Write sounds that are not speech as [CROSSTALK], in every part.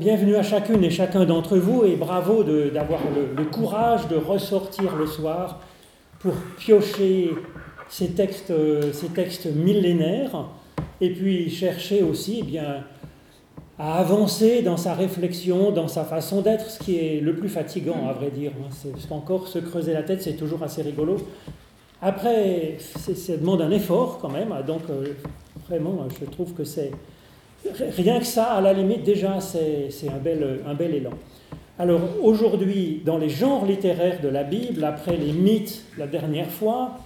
Bienvenue à chacune et chacun d'entre vous et bravo d'avoir le, courage de ressortir le soir pour piocher ces textes, ces textes millénaires et puis chercher aussi eh bien, à avancer dans sa réflexion, dans sa façon d'être, ce qui est le plus fatigant à vrai dire. Hein. Parce qu'encore se creuser la tête, c'est toujours assez rigolo. Après, ça demande un effort quand même, donc euh, vraiment, je trouve que c'est Rien que ça, à la limite, déjà, c'est un bel, élan. Alors aujourd'hui, dans les genres littéraires de la Bible, après les mythes la dernière fois,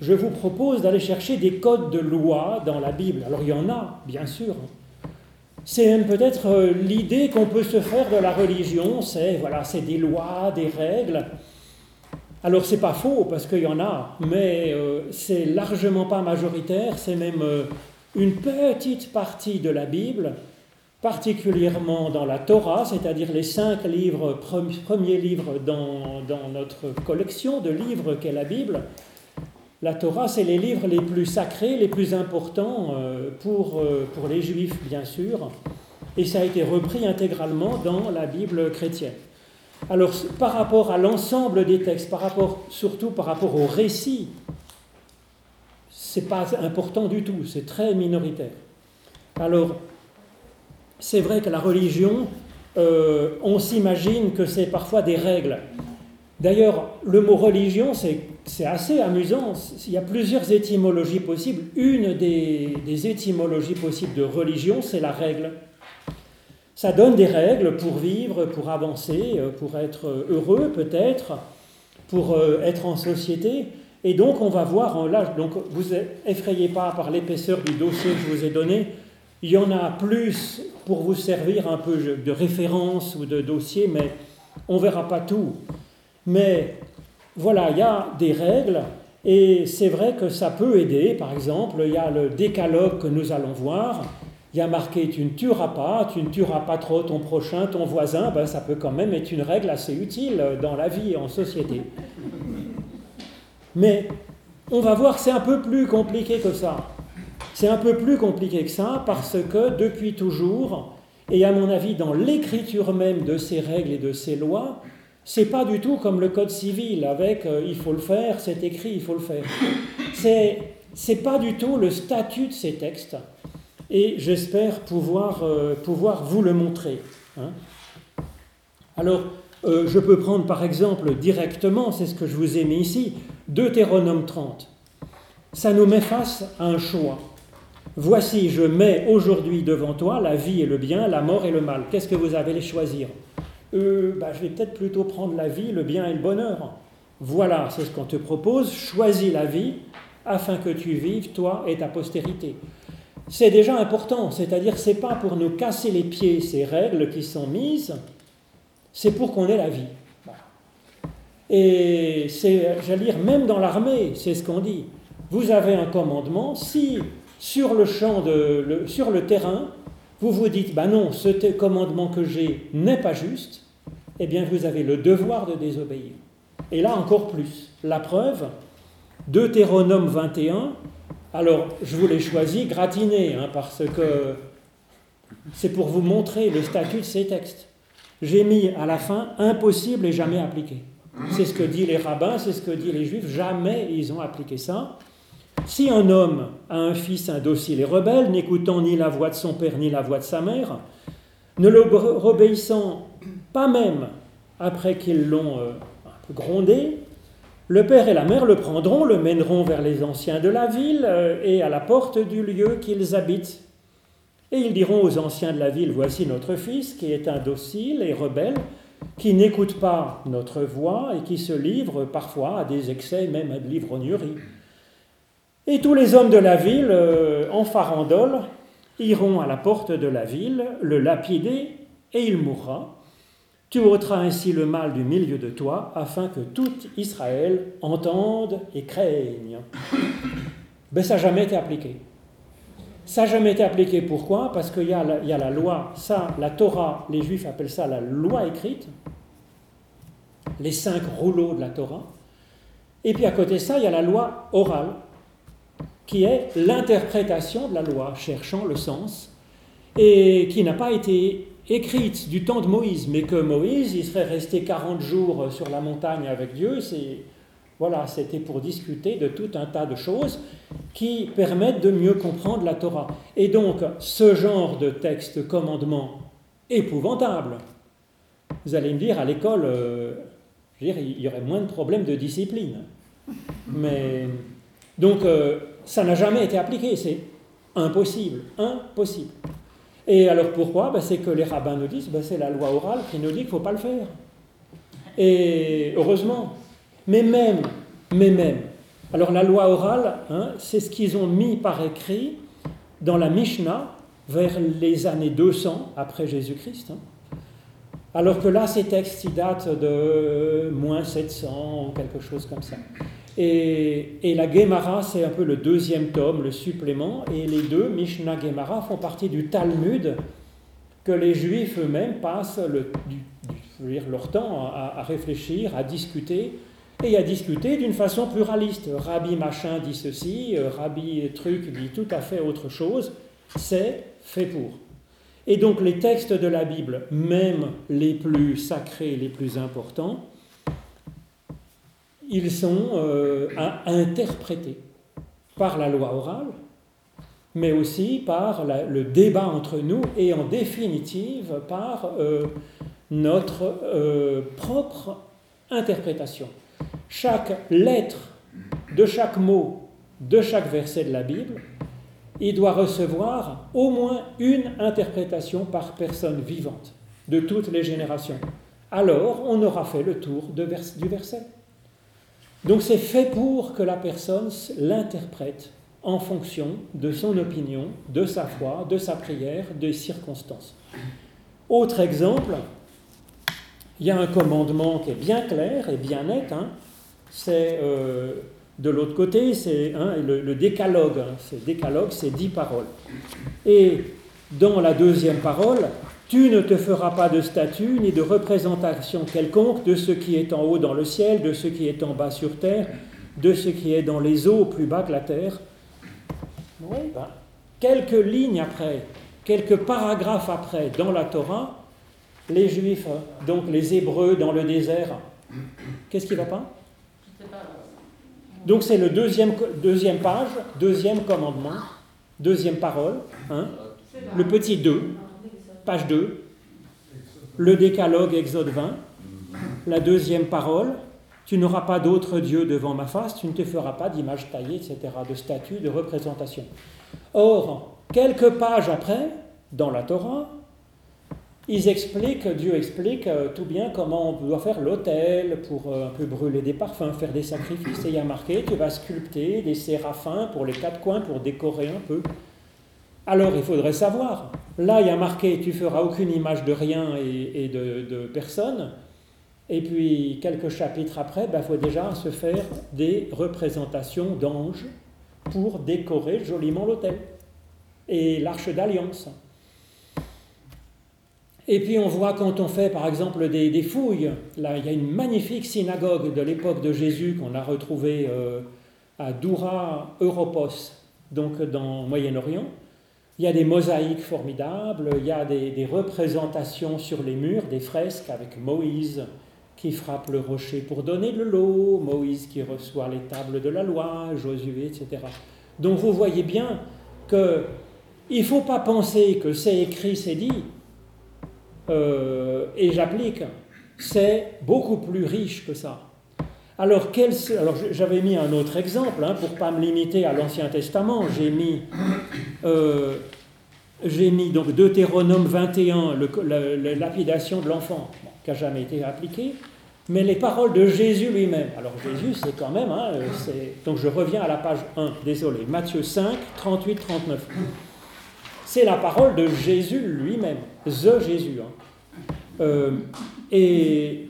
je vous propose d'aller chercher des codes de loi dans la Bible. Alors il y en a, bien sûr. C'est même peut-être euh, l'idée qu'on peut se faire de la religion, c'est voilà, c'est des lois, des règles. Alors c'est pas faux parce qu'il y en a, mais euh, c'est largement pas majoritaire, c'est même euh, une petite partie de la Bible, particulièrement dans la Torah, c'est-à-dire les cinq livres, premiers livres dans, notre collection de livres qu'est la Bible. La Torah, c'est les livres les plus sacrés, les plus importants euh, pour, euh, pour les juifs, bien sûr, et ça a été repris intégralement dans la Bible chrétienne. Alors, par rapport à l'ensemble des textes, par rapport, surtout par rapport au récit c'est pas important du tout, c'est très minoritaire. Alors, c'est vrai que la religion, euh, on s'imagine que c'est parfois des règles. D'ailleurs, le mot religion, c'est assez amusant. Il y a plusieurs étymologies possibles. Une des, des étymologies possibles de religion, c'est la règle. Ça donne des règles pour vivre, pour avancer, euh, pour être heureux peut-être, pour euh, être en société. Et donc, on va voir, là, donc vous effrayez pas par l'épaisseur du dossier que je vous ai donné. Il y en a plus pour vous servir un peu de référence ou de dossier, mais on verra pas tout. Mais voilà, il y a des règles et c'est vrai que ça peut aider. Par exemple, il y a le décalogue que nous allons voir. Il y a marqué tu ne tueras pas, tu ne tueras pas trop ton prochain, ton voisin. Ben, ça peut quand même être une règle assez utile dans la vie en société. Mais on va voir que c'est un peu plus compliqué que ça. C'est un peu plus compliqué que ça parce que depuis toujours, et à mon avis dans l'écriture même de ces règles et de ces lois, c'est pas du tout comme le code civil avec euh, il faut le faire, c'est écrit, il faut le faire. C'est c'est pas du tout le statut de ces textes et j'espère pouvoir, euh, pouvoir vous le montrer. Hein. Alors, euh, je peux prendre par exemple directement, c'est ce que je vous ai mis ici, Deutéronome 30. Ça nous met face à un choix. Voici, je mets aujourd'hui devant toi la vie et le bien, la mort et le mal. Qu'est-ce que vous avez à choisir? Euh, bah, Je vais peut-être plutôt prendre la vie, le bien et le bonheur. Voilà, c'est ce qu'on te propose. Choisis la vie afin que tu vives, toi et ta postérité. C'est déjà important, c'est-à-dire c'est pas pour nous casser les pieds ces règles qui sont mises, c'est pour qu'on ait la vie. Et c'est, j'allais dire, même dans l'armée, c'est ce qu'on dit. Vous avez un commandement, si sur le champ, de, sur le terrain, vous vous dites, bah non, ce commandement que j'ai n'est pas juste, eh bien vous avez le devoir de désobéir. Et là encore plus. La preuve, Deutéronome 21, alors je vous l'ai choisi gratiné, hein, parce que c'est pour vous montrer le statut de ces textes. J'ai mis à la fin impossible et jamais appliqué. C'est ce que disent les rabbins, c'est ce que disent les juifs. Jamais ils ont appliqué ça. Si un homme a un fils indocile et rebelle, n'écoutant ni la voix de son père ni la voix de sa mère, ne l'obéissant pas même après qu'ils l'ont euh, grondé, le père et la mère le prendront, le mèneront vers les anciens de la ville euh, et à la porte du lieu qu'ils habitent. Et ils diront aux anciens de la ville, voici notre fils qui est indocile et rebelle, qui n'écoute pas notre voix et qui se livre parfois à des excès, même à de l'ivrognerie. Et tous les hommes de la ville, euh, en farandole, iront à la porte de la ville, le lapider, et il mourra. Tu ôteras ainsi le mal du milieu de toi, afin que tout Israël entende et craigne. Mais ça n'a jamais été appliqué. Ça n'a jamais été appliqué. Pourquoi? Parce qu'il y, a la loi, ça, la Torah, les Juifs appellent ça la loi écrite, les cinq rouleaux de la Torah. Et puis à côté de ça, il y a la loi orale, qui est l'interprétation de la loi, cherchant le sens, et qui n'a pas été écrite du temps de Moïse, mais que Moïse, il serait resté 40 jours sur la montagne avec Dieu, c'est voilà, c'était pour discuter de tout un tas de choses qui permettent de mieux comprendre la Torah. Et donc, ce genre de texte commandement épouvantable, vous allez me dire, à l'école, euh, il y aurait moins de problèmes de discipline. Mais, donc, euh, ça n'a jamais été appliqué, c'est impossible, impossible. Et alors pourquoi? Ben, C'est que les rabbins nous disent, ben, c'est la loi orale qui nous dit qu'il ne faut pas le faire. Et heureusement, mais même, mais même, alors la loi orale, hein, c'est ce qu'ils ont mis par écrit dans la Mishnah vers les années 200 après Jésus-Christ. Hein. Alors que là, ces textes, ils datent de moins 700 ou quelque chose comme ça. Et, la Gemara, c'est un peu le deuxième tome, le supplément, et les deux, Mishnah Gemara, font partie du Talmud que les Juifs eux-mêmes passent le, leur temps à réfléchir, à discuter et à discuter d'une façon pluraliste. Rabbi machin dit ceci, euh, Rabbi truc dit tout à fait autre chose, c'est fait pour. Et donc les textes de la Bible, même les plus sacrés, les plus importants, ils sont euh, à interpréter par la loi orale, mais aussi par le débat entre nous et en définitive par euh, notre propre interprétation chaque lettre de chaque mot de chaque verset de la Bible, il doit recevoir au moins une interprétation par personne vivante de toutes les générations. Alors, on aura fait le tour du verset. Donc c'est fait pour que la personne l'interprète en fonction de son opinion, de sa foi, de sa prière, des circonstances. Autre exemple, il y a un commandement qui est bien clair et bien net, hein, c'est euh, de l'autre côté, c'est hein, le, décalogue. Hein, c'est décalogue, c'est dix paroles. Et dans la deuxième parole, tu ne te feras pas de statue ni de représentation quelconque de ce qui est en haut dans le ciel, de ce qui est en bas sur terre, de ce qui est dans les eaux plus bas que la terre. Ben, quelques lignes après, quelques paragraphes après, dans la Torah, les Juifs, donc les Hébreux dans le désert, qu'est-ce qui ne va pas? Donc c'est le deuxième, deuxième page, deuxième commandement, deuxième parole, hein, le petit 2, page 2, le décalogue Exode 20, la deuxième parole, tu n'auras pas d'autre Dieu devant ma face, tu ne te feras pas d'image taillée, etc., de statue, de représentation. Or, quelques pages après, dans la Torah, ils expliquent, Dieu explique euh, tout bien comment on doit faire l'autel pour euh, un peu brûler des parfums, faire des sacrifices. Et il y a marqué, tu vas sculpter des séraphins pour les quatre coins pour décorer un peu. Alors il faudrait savoir. Là, il y a marqué, tu feras aucune image de rien et, de, personne. Et puis quelques chapitres après, il ben, faut déjà se faire des représentations d'anges pour décorer joliment l'autel. Et l'arche d'alliance. Et puis on voit quand on fait par exemple des, fouilles, là il y a une magnifique synagogue de l'époque de Jésus qu'on a retrouvée euh, à Doura Europos, donc dans Moyen-Orient. Il y a des mosaïques formidables, il y a des, représentations sur les murs, des fresques avec Moïse qui frappe le rocher pour donner de l'eau, Moïse qui reçoit les tables de la loi, Josué, etc. Donc vous voyez bien que il ne faut pas penser que c'est écrit, c'est dit. Euh, et j'applique, c'est beaucoup plus riche que ça. Alors, alors j'avais mis un autre exemple, hein, pour ne pas me limiter à l'Ancien Testament, j'ai mis, euh, mis donc Deutéronome 21, la, lapidation de l'enfant, qui n'a jamais été appliquée, mais les paroles de Jésus lui-même. Alors Jésus, c'est quand même, hein, donc je reviens à la page 1, désolé, Matthieu 5, 38-39 c'est la parole de Jésus lui-même, The Jésus. Hein. Euh, et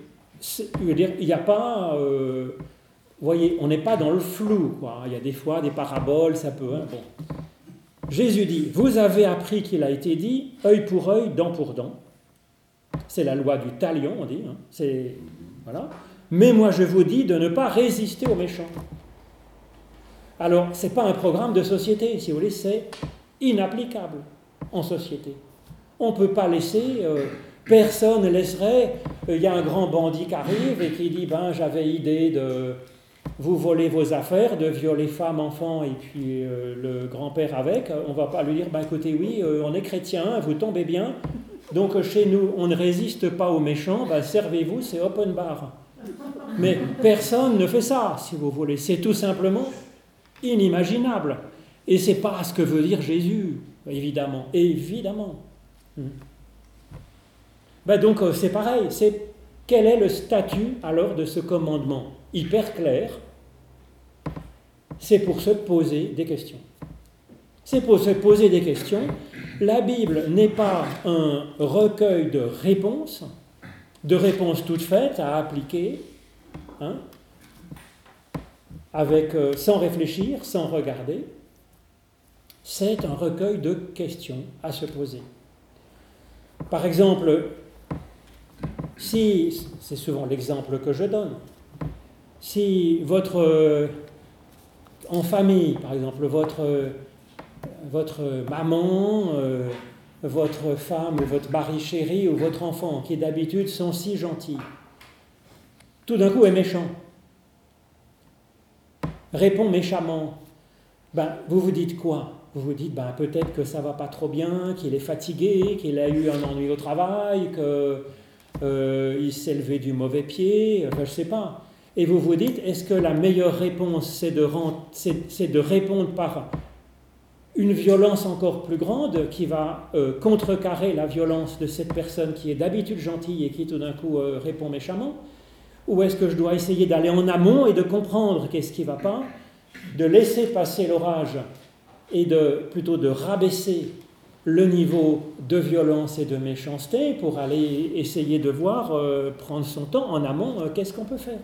il n'y a pas. Euh, vous voyez, on n'est pas dans le flou. Il y a des fois des paraboles, ça peut. Hein, bon. Jésus dit Vous avez appris qu'il a été dit œil pour œil, dent pour dent. C'est la loi du talion, on dit. Hein. C'est, voilà. Mais moi, je vous dis de ne pas résister aux méchants. Alors, ce n'est pas un programme de société, si vous voulez, c'est inapplicable en société. On ne peut pas laisser, euh, personne ne laisserait, euh, il y a un grand bandit qui arrive et qui dit, ben j'avais idée de vous voler vos affaires, de violer femmes, enfants et puis euh, le grand-père avec. On va pas lui dire, ben écoutez, oui, on est chrétien, vous tombez bien, donc chez nous, on ne résiste pas aux méchants, ben, servez-vous, c'est open bar. Mais personne ne fait ça, si vous voulez. C'est tout simplement inimaginable. Et c'est pas ce que veut dire Jésus, évidemment. Évidemment. Hmm. Ben donc euh, c'est pareil. C'est quel est le statut alors de ce commandement? Hyper clair. C'est pour se poser des questions. C'est pour se poser des questions. La Bible n'est pas un recueil de réponses, de réponses toutes faites à appliquer, hein, avec, euh, sans réfléchir, sans regarder. C'est un recueil de questions à se poser. Par exemple, si, c'est souvent l'exemple que je donne, si votre, euh, en famille, par exemple, votre, votre maman, euh, votre femme ou votre mari chéri ou votre enfant, qui d'habitude sont si gentils, tout d'un coup est méchant, répond méchamment, ben, vous vous dites quoi? Vous vous dites ben, peut-être que ça va pas trop bien, qu'il est fatigué, qu'il a eu un ennui au travail, qu'il euh, s'est levé du mauvais pied, enfin je sais pas. Et vous vous dites, est-ce que la meilleure réponse, c'est de, de répondre par une violence encore plus grande qui va euh, contrecarrer la violence de cette personne qui est d'habitude gentille et qui tout d'un coup euh, répond méchamment? Ou est-ce que je dois essayer d'aller en amont et de comprendre qu'est-ce qui ne va pas, de laisser passer l'orage et de plutôt de rabaisser le niveau de violence et de méchanceté pour aller essayer de voir, euh, prendre son temps en amont, qu'est-ce qu'on peut faire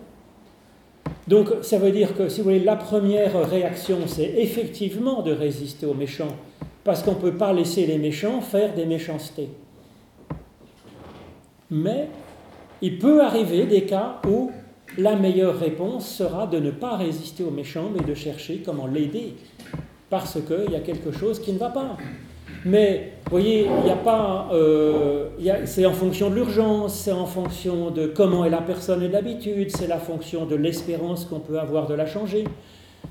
donc ça veut dire que, si vous voulez, la première réaction, c'est effectivement de résister aux méchants, parce qu'on ne peut pas laisser les méchants faire des méchancetés. Mais il peut arriver des cas où la meilleure réponse sera de ne pas résister aux méchants, mais de chercher comment l'aider, parce qu'il y a quelque chose qui ne va pas. Mais, vous voyez, il n'y a pas. Euh, c'est en fonction de l'urgence, c'est en fonction de comment est la personne et d'habitude, c'est la fonction de l'espérance qu'on peut avoir de la changer.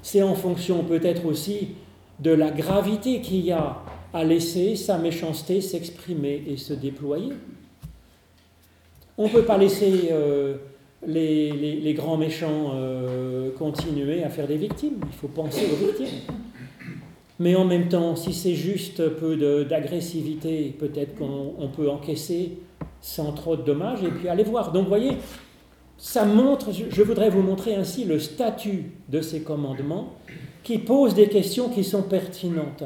C'est en fonction peut-être aussi de la gravité qu'il y a à laisser sa méchanceté s'exprimer et se déployer. On ne peut pas laisser euh, les, grands méchants euh, continuer à faire des victimes. Il faut penser aux victimes. Mais en même temps, si c'est juste peu d'agressivité, peut-être qu'on peut encaisser sans trop de dommages et puis aller voir. Donc, vous voyez, ça montre, je voudrais vous montrer ainsi le statut de ces commandements qui posent des questions qui sont pertinentes.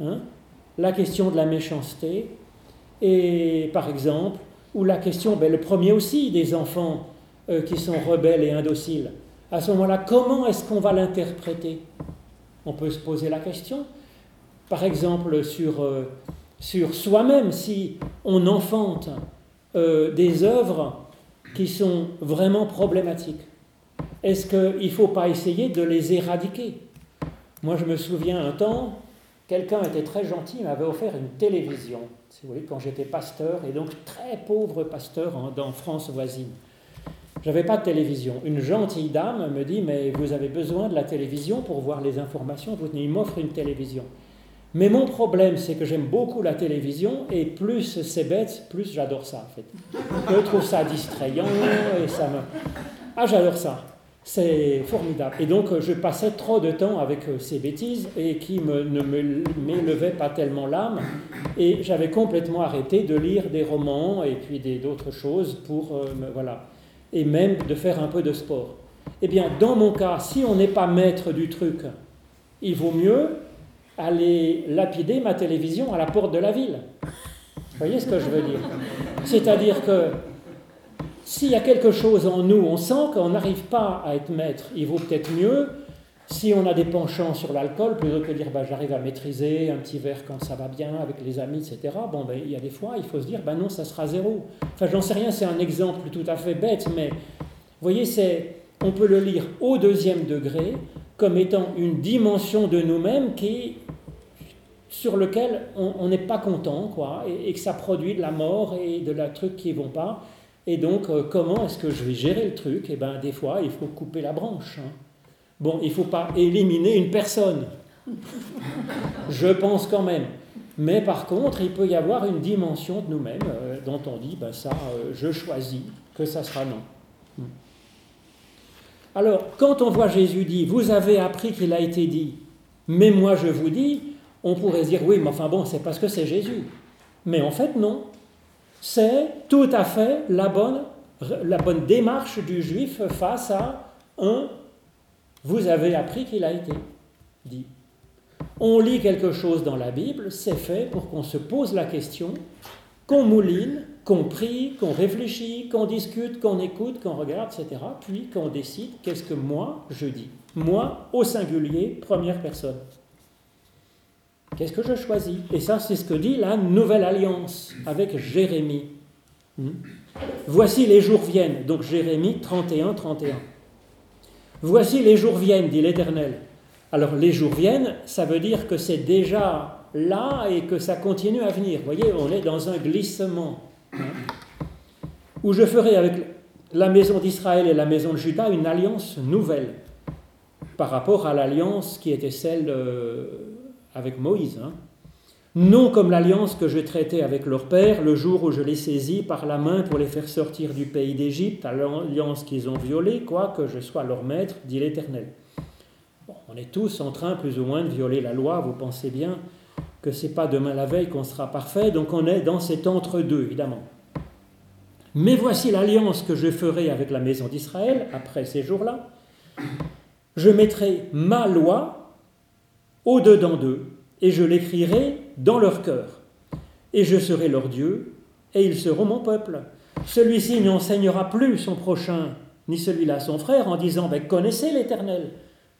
Hein la question de la méchanceté, et par exemple, ou la question, ben, le premier aussi, des enfants euh, qui sont rebelles et indociles. À ce moment-là, comment est-ce qu'on va l'interpréter? On peut se poser la question. Par exemple, sur, euh, sur soi-même, si on enfante euh, des œuvres qui sont vraiment problématiques, est-ce qu'il ne faut pas essayer de les éradiquer? Moi, je me souviens un temps, quelqu'un était très gentil, il m'avait offert une télévision, si vous voulez, quand j'étais pasteur, et donc très pauvre pasteur en, dans France voisine. J'avais pas de télévision. Une gentille dame me dit Mais vous avez besoin de la télévision pour voir les informations. Il m'offre une télévision. Mais mon problème, c'est que j'aime beaucoup la télévision et plus c'est bête, plus j'adore ça. Je trouve ça distrayant et ça me. Ah, j'adore ça. C'est formidable. Et donc, je passais trop de temps avec euh, ces bêtises et qui me, ne m'élevaient pas tellement l'âme. Et j'avais complètement arrêté de lire des romans et puis d'autres choses pour. Euh, voilà et même de faire un peu de sport. Eh bien, dans mon cas, si on n'est pas maître du truc, il vaut mieux aller lapider ma télévision à la porte de la ville. Vous voyez ce que je veux dire? C'est-à-dire que s'il y a quelque chose en nous, on sent qu'on n'arrive pas à être maître, il vaut peut-être mieux si on a des penchants sur l'alcool, plutôt que de dire bah, j'arrive à maîtriser un petit verre quand ça va bien avec les amis, etc., bon, ben, il y a des fois, il faut se dire bah, non, ça sera zéro. Enfin, j'en sais rien, c'est un exemple tout à fait bête, mais vous voyez, c'est, on peut le lire au deuxième degré comme étant une dimension de nous-mêmes qui sur lequel on n'est pas content, quoi, et, que ça produit de la mort et de la truc qui vont pas. Et donc, euh, comment est-ce que je vais gérer le truc? Eh bien, des fois, il faut couper la branche. Hein. Bon, il ne faut pas éliminer une personne. Je pense quand même. Mais par contre, il peut y avoir une dimension de nous-mêmes euh, dont on dit, ben ça, euh, je choisis que ça sera non. Hmm. Alors, quand on voit Jésus dit, vous avez appris qu'il a été dit, mais moi je vous dis, on pourrait dire, oui, mais enfin bon, c'est parce que c'est Jésus. Mais en fait, non. C'est tout à fait la bonne démarche du juif face à un, vous avez appris qu'il a été dit. On lit quelque chose dans la Bible, c'est fait pour qu'on se pose la question, qu'on mouline, qu'on prie, qu'on réfléchit, qu'on discute, qu'on écoute, qu'on regarde, etc. Puis qu'on décide qu'est-ce que moi je dis. Moi, au singulier, première personne. Qu'est-ce que je choisis? Et ça, c'est ce que dit la Nouvelle Alliance avec Jérémie. Hmm? Voici les jours viennent, donc Jérémie 31, 31. Voici les jours viennent, dit l'Éternel. Alors les jours viennent, ça veut dire que c'est déjà là et que ça continue à venir. Vous voyez, on est dans un glissement. Où je ferai avec la maison d'Israël et la maison de Juda une alliance nouvelle par rapport à l'alliance qui était celle euh, avec Moïse. Hein. Non comme l'alliance que je traitais avec leur père le jour où je les saisis par la main pour les faire sortir du pays d'Égypte, l'alliance qu'ils ont violée, quoique je sois leur maître, dit l'Éternel on est tous en train plus ou moins de violer la loi, vous pensez bien que ce n'est pas demain la veille qu'on sera parfait, donc on est dans cet entre-deux, évidemment. Mais voici l'alliance que je ferai avec la maison d'Israël après ces jours-là. Je mettrai ma loi au-dedans d'eux, et je l'écrirai dans leur cœur. Et je serai leur Dieu, et ils seront mon peuple. Celui-ci n'enseignera plus son prochain, ni celui-là son frère, en disant ben, Connaissez l'Éternel,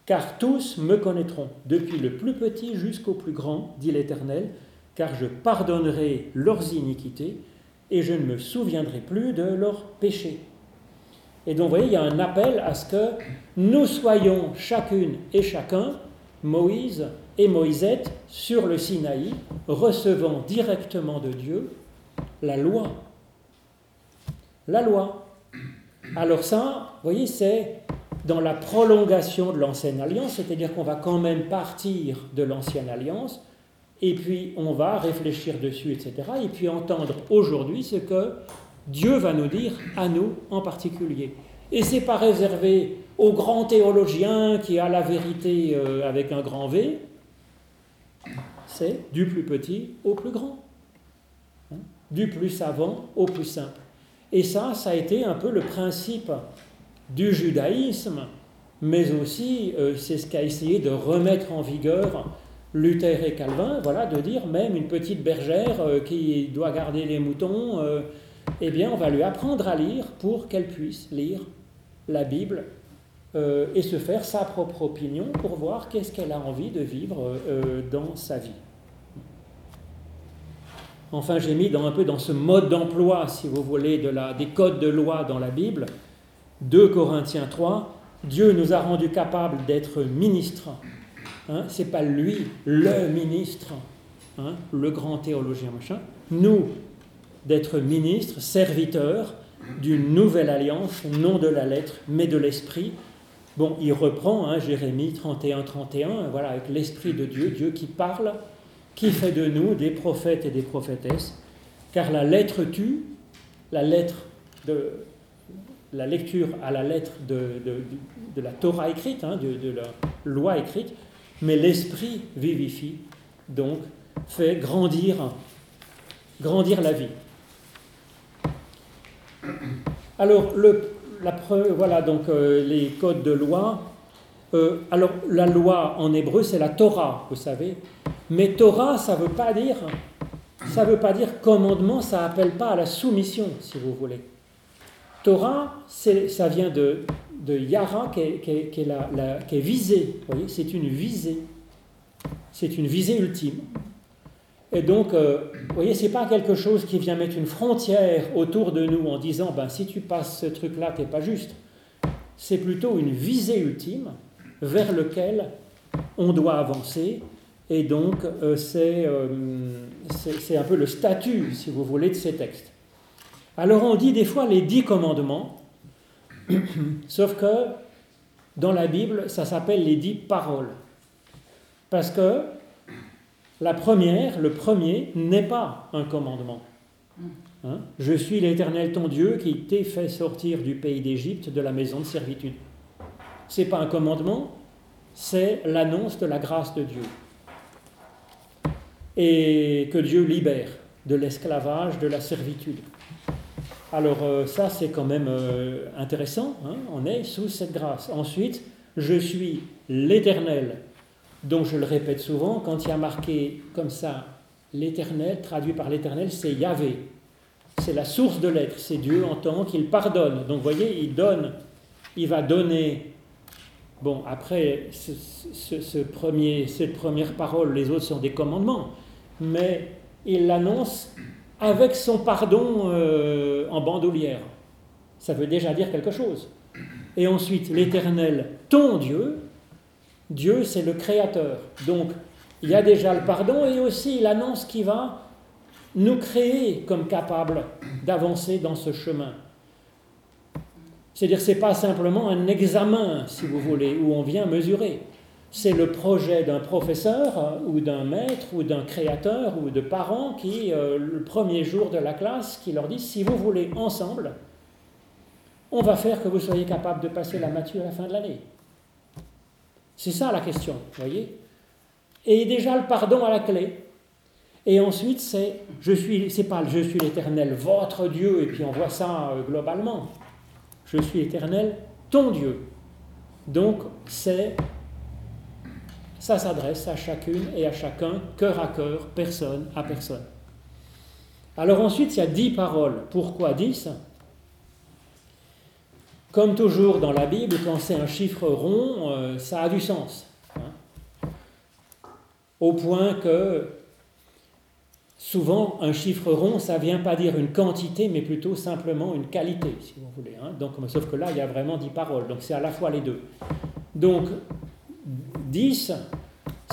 car tous me connaîtront, depuis le plus petit jusqu'au plus grand, dit l'Éternel, car je pardonnerai leurs iniquités et je ne me souviendrai plus de leurs péchés. Et donc, vous voyez, il y a un appel à ce que nous soyons chacune et chacun, Moïse et Moïsette, sur le Sinaï, recevant directement de Dieu la loi. La loi. Alors ça, vous voyez, c'est dans la prolongation de l'ancienne alliance, c'est-à-dire qu'on va quand même partir de l'ancienne alliance, et puis on va réfléchir dessus, etc., et puis entendre aujourd'hui ce que Dieu va nous dire à nous en particulier. Et c'est pas réservé au grand théologien qui a la vérité euh, avec un grand V, c'est du plus petit au plus grand, hein, du plus savant au plus simple. Et ça, ça a été un peu le principe du judaïsme, mais aussi euh, c'est ce qu'a essayé de remettre en vigueur Luther et Calvin, voilà, de dire même une petite bergère euh, qui doit garder les moutons, euh, eh bien on va lui apprendre à lire pour qu'elle puisse lire la Bible et se faire sa propre opinion pour voir qu'est-ce qu'elle a envie de vivre dans sa vie. Enfin, j'ai mis dans, un peu dans ce mode d'emploi, si vous voulez, de la, des codes de loi dans la Bible, 2 Corinthiens 3, Dieu nous a rendus capables d'être ministres. Hein, Ce n'est pas lui, le ministre, hein, le grand théologien machin. Nous, d'être ministres, serviteurs d'une nouvelle alliance, non de la lettre, mais de l'esprit. Bon, il reprend hein, Jérémie 31, 31, voilà, avec l'esprit de Dieu, Dieu qui parle, qui fait de nous des prophètes et des prophétesses, car la lettre tue, la lettre de, la lecture à la lettre de, la Torah écrite, hein, de, la loi écrite, mais l'esprit vivifie, donc fait grandir, grandir la vie. Alors, le, la preuve, voilà donc euh, les codes de loi. Euh, alors, la loi en hébreu, c'est la Torah, vous savez. Mais Torah, ça veut pas dire, ça veut pas dire commandement, ça n'appelle pas à la soumission, si vous voulez. Torah, ça vient de, de Yara, qui est, qui est, la, qui est visée. c'est une visée. C'est une visée ultime. Et donc, euh, vous voyez, ce n'est pas quelque chose qui vient mettre une frontière autour de nous en disant, ben, si tu passes ce truc-là, tu n'es pas juste. C'est plutôt une visée ultime vers lequel on doit avancer Et donc, euh, euh, c'est un peu le statut, si vous voulez, de ces textes. Alors, on dit des fois les dix commandements, [COUGHS] sauf que dans la Bible, ça s'appelle les dix paroles. Parce que la première, le premier, n'est pas un commandement. Hein? Je suis l'Éternel ton Dieu qui t'ai fait sortir du pays d'Égypte, de la maison de servitude. Ce n'est pas un commandement, c'est l'annonce de la grâce de Dieu. Et que Dieu libère de l'esclavage, de la servitude. Alors euh, ça, c'est quand même euh, intéressant, hein. on est sous cette grâce. Ensuite, je suis l'Éternel, dont je le répète souvent, quand il y a marqué comme ça, l'Éternel, traduit par l'Éternel, c'est Yahvé. C'est la source de l'être, c'est Dieu en tant qu'il pardonne. Donc vous voyez, il donne, il va donner Bon, après, ce, premier, cette première parole, les autres sont des commandements, mais il l'annonce avec son pardon euh, en bandoulière. Ça veut déjà dire quelque chose. Et ensuite, l'Éternel, ton Dieu, Dieu c'est le Créateur. Donc, il y a déjà le pardon et aussi l'annonce qui va nous créer comme capables d'avancer dans ce chemin. C'est-à-dire ce n'est pas simplement un examen, si vous voulez, où on vient mesurer. C'est le projet d'un professeur euh, ou d'un maître ou d'un créateur ou de parents qui, euh, le premier jour de la classe, qui leur dit, si vous voulez ensemble, on va faire que vous soyez capable de passer la mature à la fin de l'année. C'est ça la question, voyez Et déjà le pardon à la clé. Et ensuite, c'est je suis, c'est pas je suis l'Éternel, votre Dieu, et puis on voit ça euh, globalement. Je suis éternel, ton Dieu. Donc, c'est, ça s'adresse à chacune et à chacun, cœur à cœur, personne à personne. Alors ensuite, il y a dix paroles. Pourquoi dix? Comme toujours dans la Bible, quand c'est un chiffre rond, euh, ça a du sens. Hein. Au point que Souvent, un chiffre rond, ça ne vient pas dire une quantité, mais plutôt simplement une qualité, si vous voulez. Hein. Donc, sauf que là, il y a vraiment dix paroles, donc c'est à la fois les deux. Donc, 10,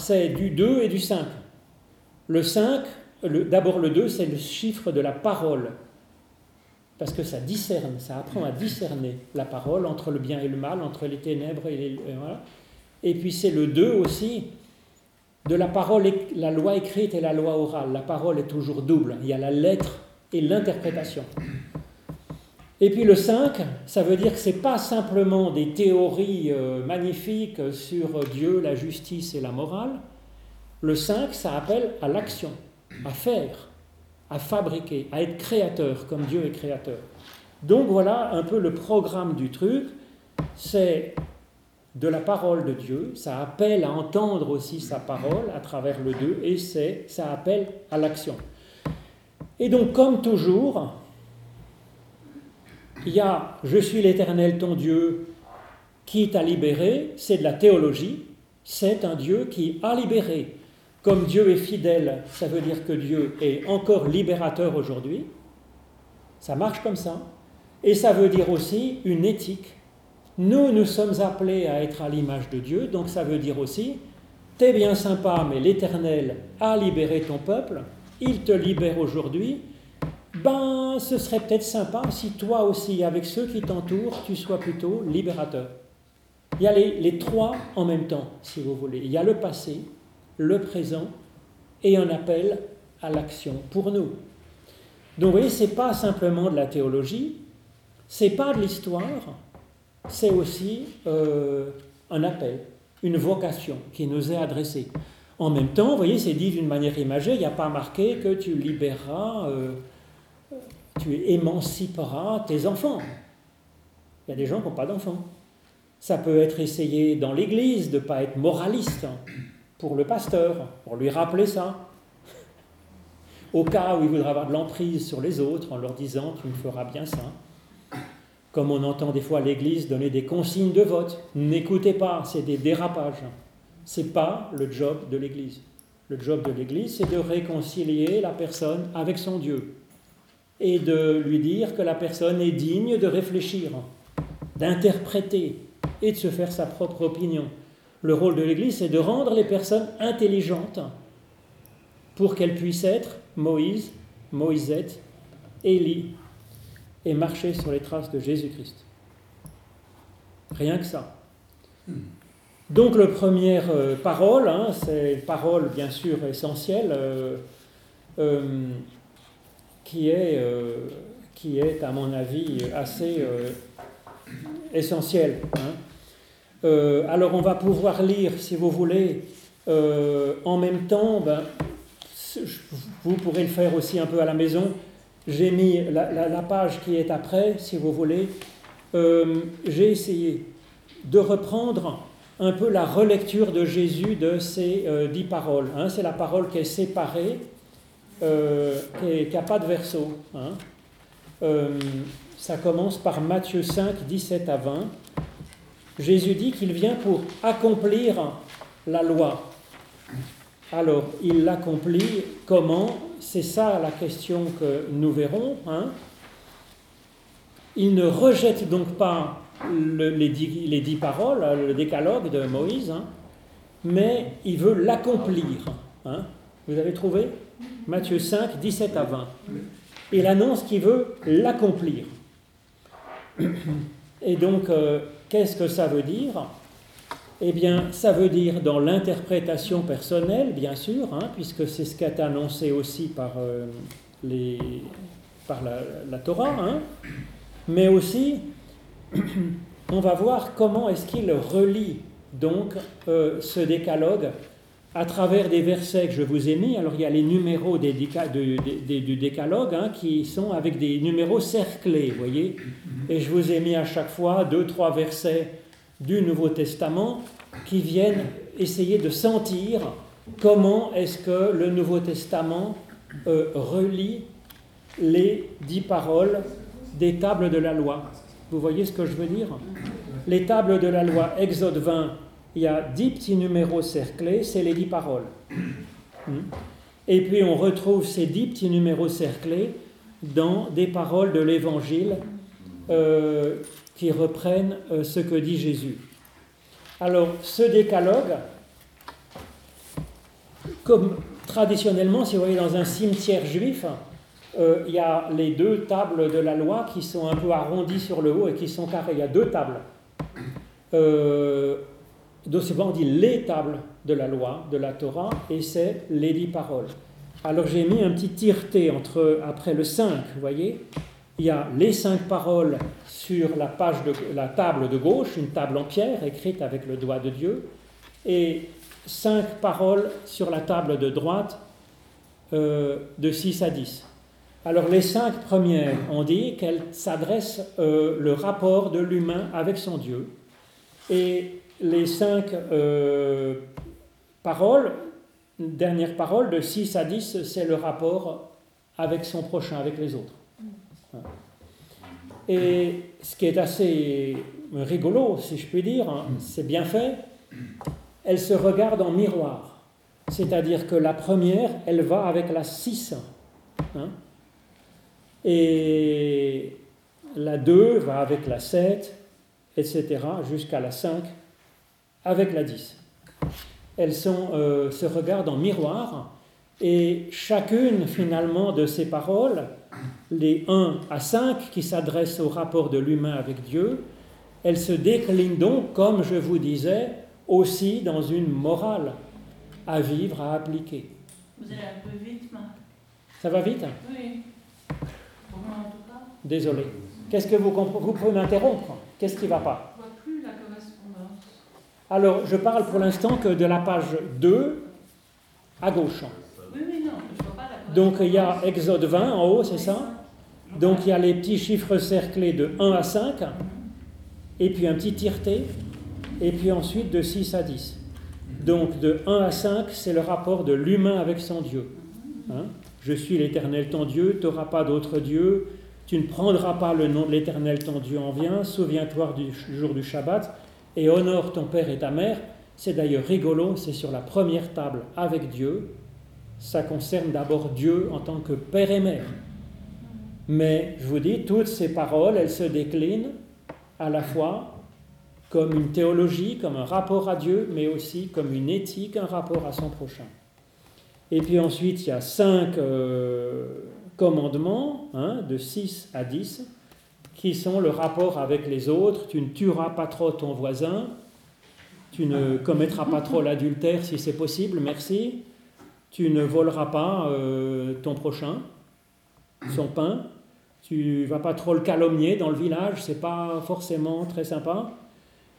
c'est du 2 et du 5. Le 5, d'abord le 2, c'est le chiffre de la parole, parce que ça discerne, ça apprend à discerner la parole entre le bien et le mal, entre les ténèbres et les... Voilà. Et puis c'est le 2 aussi, de la parole, la loi écrite et la loi orale. La parole est toujours double. Il y a la lettre et l'interprétation. Et puis le 5, ça veut dire que ce n'est pas simplement des théories euh, magnifiques sur Dieu, la justice et la morale. Le 5, ça appelle à l'action, à faire, à fabriquer, à être créateur, comme Dieu est créateur. Donc voilà un peu le programme du truc. C'est de la parole de Dieu, ça appelle à entendre aussi sa parole à travers le Dieu, et c'est, ça appelle à l'action. Et donc, comme toujours, il y a Je suis l'Éternel ton Dieu qui t'a libéré, c'est de la théologie, c'est un Dieu qui a libéré. Comme Dieu est fidèle, ça veut dire que Dieu est encore libérateur aujourd'hui. Ça marche comme ça. Et ça veut dire aussi une éthique nous, nous sommes appelés à être à l'image de Dieu, donc ça veut dire aussi, t'es bien sympa, mais l'Éternel a libéré ton peuple, il te libère aujourd'hui, ben ce serait peut-être sympa si toi aussi, avec ceux qui t'entourent, tu sois plutôt libérateur. Il y a les, les, trois en même temps, si vous voulez. Il y a le passé, le présent et un appel à l'action pour nous. Donc vous voyez, ce n'est pas simplement de la théologie, c'est pas de l'histoire, c'est aussi euh, un appel, une vocation qui nous est adressée. En même temps, vous voyez, c'est dit d'une manière imagée, il n'y a pas marqué que tu libéreras, euh, tu émanciperas tes enfants. Il y a des gens qui n'ont pas d'enfants. Ça peut être essayé dans l'Église de ne pas être moraliste pour le pasteur, pour lui rappeler ça. Au cas où il voudra avoir de l'emprise sur les autres en leur disant tu me feras bien ça comme on entend des fois l'Église donner des consignes de vote. N'écoutez pas, c'est des dérapages. Ce n'est pas le job de l'Église. Le job de l'Église, c'est de réconcilier la personne avec son Dieu et de lui dire que la personne est digne de réfléchir, d'interpréter et de se faire sa propre opinion. Le rôle de l'Église, c'est de rendre les personnes intelligentes pour qu'elles puissent être Moïse, Moïsette, Élie et marcher sur les traces de Jésus-Christ. Rien que ça. Donc, la première euh, parole, hein, c'est une parole bien sûr essentielle, euh, euh, qui, est, qui est, à mon avis, assez essentielle. Hein. Alors, on va pouvoir lire, si vous voulez, en même temps, ben, vous pourrez le faire aussi un peu à la maison. J'ai mis la, page qui est après, si vous voulez. J'ai essayé de reprendre un peu la relecture de Jésus de ces euh, dix paroles. Hein. C'est la parole qui est séparée, euh, qui n'a pas de verso. Hein. Euh, ça commence par Matthieu 5, 17 à 20. Jésus dit qu'il vient pour accomplir la loi. Alors, il l'accomplit comment? C'est ça la question que nous verrons. Hein. Il ne rejette donc pas les, dix, paroles, le décalogue de Moïse, hein, mais il veut l'accomplir. Hein. Vous avez trouvé? Matthieu 5, 17 à 20. Il annonce qu'il veut l'accomplir. Et donc, euh, qu'est-ce que ça veut dire? Eh bien, ça veut dire dans l'interprétation personnelle, bien sûr, hein, puisque c'est ce qu'a annoncé aussi par, euh, la, Torah, mais aussi [CLEARS THROAT] on va voir comment est-ce qu'il relie donc euh, ce décalogue à travers des versets que je vous ai mis. Alors il y a les numéros du décalogue hein, qui sont avec des numéros cerclés, vous voyez. Et je vous ai mis à chaque fois deux, trois versets du Nouveau Testament qui viennent essayer de sentir comment est-ce que le Nouveau Testament euh, relie les dix paroles des tables de la loi. Vous voyez ce que je veux dire? Les tables de la loi, Exode 20, il y a dix petits numéros cerclés, c'est les dix paroles. Hmm. Et puis on retrouve ces dix petits numéros cerclés dans des paroles de l'Évangile euh, qui reprennent euh, ce que dit Jésus. Alors ce décalogue, comme traditionnellement, si vous voyez dans un cimetière juif, euh, il y a les deux tables de la loi qui sont un peu arrondies sur le haut et qui sont carrées. Il y a deux tables. Donc souvent on dit les tables de la loi, de la Torah, et c'est les dix paroles. Alors j'ai mis un petit tireté entre, après le 5, vous voyez, il y a les cinq paroles sur la, page de, la table de gauche, une table en pierre écrite avec le doigt de Dieu, et cinq paroles sur la table de droite euh, de 6 à 10. Alors les cinq premières, on dit qu'elles s'adressent euh, le rapport de l'humain avec son Dieu. Et les cinq euh, paroles, dernières paroles, de 6 à 10, c'est le rapport avec son prochain, avec les autres. Et ce qui est assez rigolo, si je puis dire, hein, c'est bien fait, elles se regardent en miroir. C'est-à-dire que la première, elle va avec la 6. Hein, et la 2 va avec la 7, etc., jusqu'à la 5 avec la 10. Elles sont, euh, se regardent en miroir et chacune finalement de ces paroles, les 1 à 5 qui s'adressent au rapport de l'humain avec Dieu, elles se déclinent donc, comme je vous disais, aussi dans une morale à vivre, à appliquer. Vous allez un peu vite, Marc. Ça va vite Oui. Désolé. Qu'est-ce que vous Vous pouvez m'interrompre? Qu'est-ce qui ne va pas Je vois plus la correspondance. Alors, je parle pour l'instant que de la page 2 à gauche. Donc, il y a Exode 20 en haut, c'est ça? Donc, il y a les petits chiffres cerclés de 1 à 5, et puis un petit tireté, et puis ensuite de 6 à 10. Donc, de 1 à 5, c'est le rapport de l'humain avec son Dieu. Hein? Je suis l'Éternel ton Dieu, tu n'auras pas d'autre Dieu, tu ne prendras pas le nom de l'Éternel ton Dieu en vient, souviens-toi du jour du Shabbat et honore ton père et ta mère. C'est d'ailleurs rigolo, c'est sur la première table avec Dieu. Ça concerne d'abord Dieu en tant que père et mère. Mais je vous dis, toutes ces paroles, elles se déclinent à la fois comme une théologie, comme un rapport à Dieu, mais aussi comme une éthique, un rapport à son prochain. Et puis ensuite, il y a cinq euh, commandements, hein, de 6 à 10, qui sont le rapport avec les autres. Tu ne tueras pas trop ton voisin, tu ne commettras pas trop l'adultère si c'est possible, merci. Tu ne voleras pas euh, ton prochain, son pain. Tu vas pas trop le calomnier dans le village, c'est pas forcément très sympa.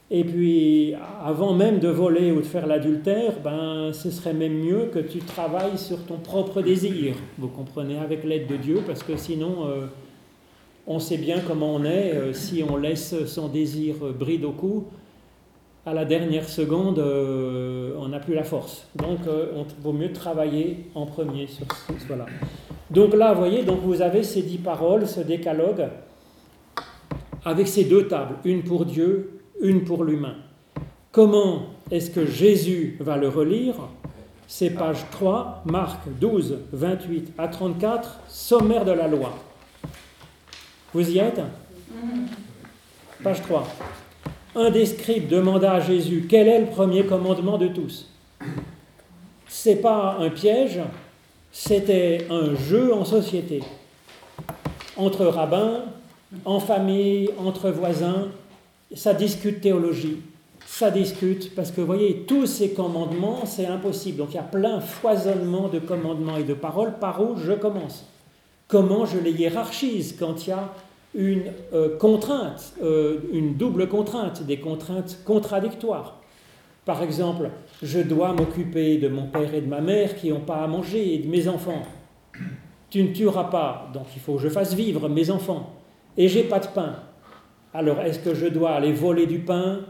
Et puis, avant même de voler ou de faire l'adultère, ben, ce serait même mieux que tu travailles sur ton propre désir. Vous comprenez, avec l'aide de Dieu, parce que sinon, euh, on sait bien comment on est. Euh, si on laisse son désir bride au cou, à la dernière seconde, euh, on n'a plus la force. Donc, il vaut mieux travailler en premier sur ce. Voilà. Donc là, vous voyez, donc vous avez ces dix paroles, ce décalogue, avec ces deux tables, une pour Dieu, une pour l'humain. Comment est-ce que Jésus va le relire? C'est page 3, Marc 12, 28 à 34, sommaire de la loi. Vous y êtes? Page 3. Un des scribes demanda à Jésus quel est le premier commandement de tous? C'est pas un piège, c'était un jeu en société, entre rabbins, en famille, entre voisins. Ça discute théologie, ça discute, parce que vous voyez, tous ces commandements, c'est impossible. Donc il y a plein foisonnement de commandements et de paroles. Par où je commence Comment je les hiérarchise quand il y a une euh, contrainte, euh, une double contrainte, des contraintes contradictoires par exemple, je dois m'occuper de mon père et de ma mère qui n'ont pas à manger et de mes enfants. Tu ne tueras pas, donc il faut que je fasse vivre mes enfants. Et j'ai pas de pain. Alors est-ce que je dois aller voler du pain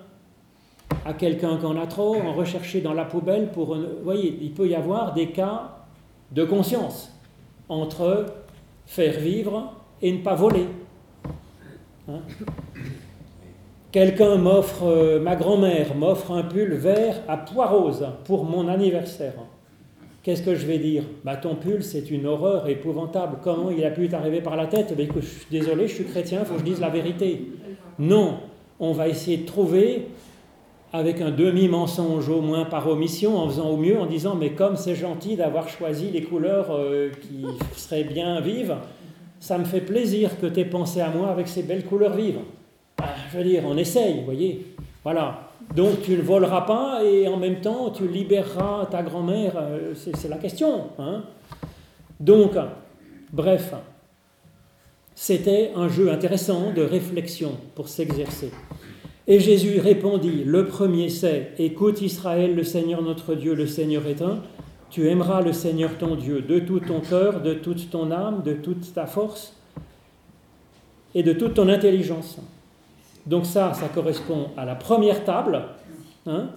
à quelqu'un qui en a trop, en rechercher dans la poubelle pour... Vous voyez, il peut y avoir des cas de conscience entre faire vivre et ne pas voler. Hein? Quelqu'un m'offre, euh, ma grand-mère m'offre un pull vert à pois rose pour mon anniversaire. Qu'est-ce que je vais dire? Bah, Ton pull, c'est une horreur épouvantable. Comment il a pu t'arriver par la tête? Bah, je suis Désolé, je suis chrétien, faut que je dise la vérité. Non, on va essayer de trouver, avec un demi-mensonge au moins par omission, en faisant au mieux, en disant Mais comme c'est gentil d'avoir choisi les couleurs euh, qui seraient bien vives, ça me fait plaisir que tu aies pensé à moi avec ces belles couleurs vives. Ah, je veux dire, on essaye, vous voyez. Voilà. Donc tu ne voleras pas et en même temps tu libéreras ta grand-mère, euh, c'est la question. Hein. Donc, bref, c'était un jeu intéressant de réflexion pour s'exercer. Et Jésus répondit, le premier c'est, écoute Israël, le Seigneur notre Dieu, le Seigneur est un, tu aimeras le Seigneur ton Dieu de tout ton cœur, de toute ton âme, de toute ta force et de toute ton intelligence. Donc ça, ça correspond à la première table, hein,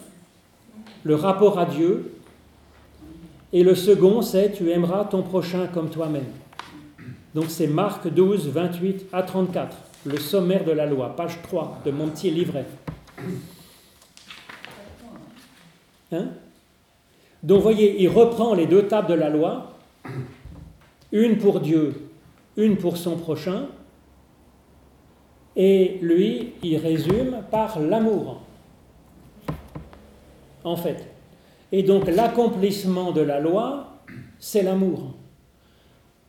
le rapport à Dieu. Et le second, c'est tu aimeras ton prochain comme toi-même. Donc c'est Marc 12, 28 à 34, le sommaire de la loi, page 3 de mon petit livret. Hein? Donc voyez, il reprend les deux tables de la loi, une pour Dieu, une pour son prochain, et lui, il résume par l'amour, en fait. Et donc l'accomplissement de la loi, c'est l'amour.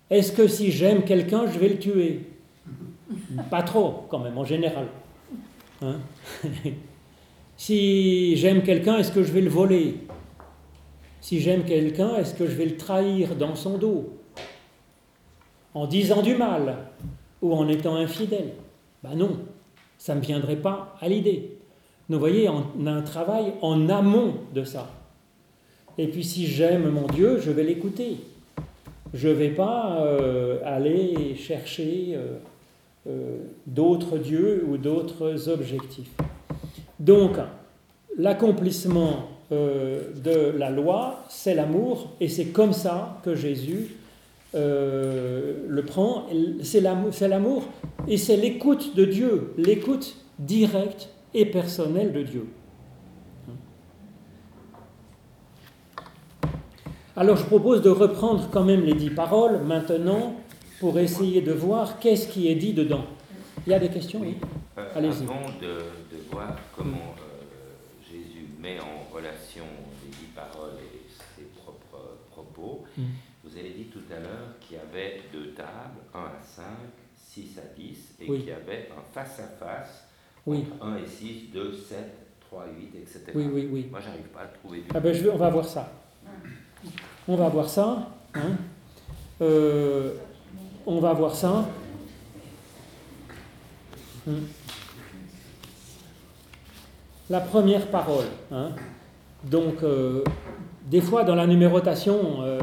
Est-ce que si j'aime quelqu'un, je vais le tuer? Pas trop, quand même, en général. Hein [LAUGHS] si j'aime quelqu'un, est-ce que je vais le voler? Si j'aime quelqu'un, est-ce que je vais le trahir dans son dos? En disant du mal ou en étant infidèle? Ben non, ça ne me viendrait pas à l'idée. Vous voyez, on a un travail en amont de ça. Et puis si j'aime mon Dieu, je vais l'écouter. Je ne vais pas euh, aller chercher euh, d'autres dieux ou d'autres objectifs. Donc, l'accomplissement de la loi, c'est l'amour, et c'est comme ça que Jésus euh, le prend, c'est l'amour et c'est l'écoute de Dieu, l'écoute directe et personnelle de Dieu. Alors je propose de reprendre quand même les dix paroles maintenant pour essayer de voir qu'est-ce qui est dit dedans. Il y a des questions oui. Euh, Avant de, voir comment met en relation les dix paroles et ses propres propos, Mm. vous avez dit tout à l'heure qu'il y avait deux tables, 1 à 5, 6 à 10, et Oui. qu'il y avait un face-à-face, Oui, entre 1 et 6, 2, 7, 3, 8, etc. oui, oui, oui. Moi, j'arrive pas à trouver du Ah ben, je vais- on va voir ça. On va voir ça. hein. Euh, on va voir ça. Hmm. La première parole. hein. Donc, euh, des fois, dans la numérotation, euh,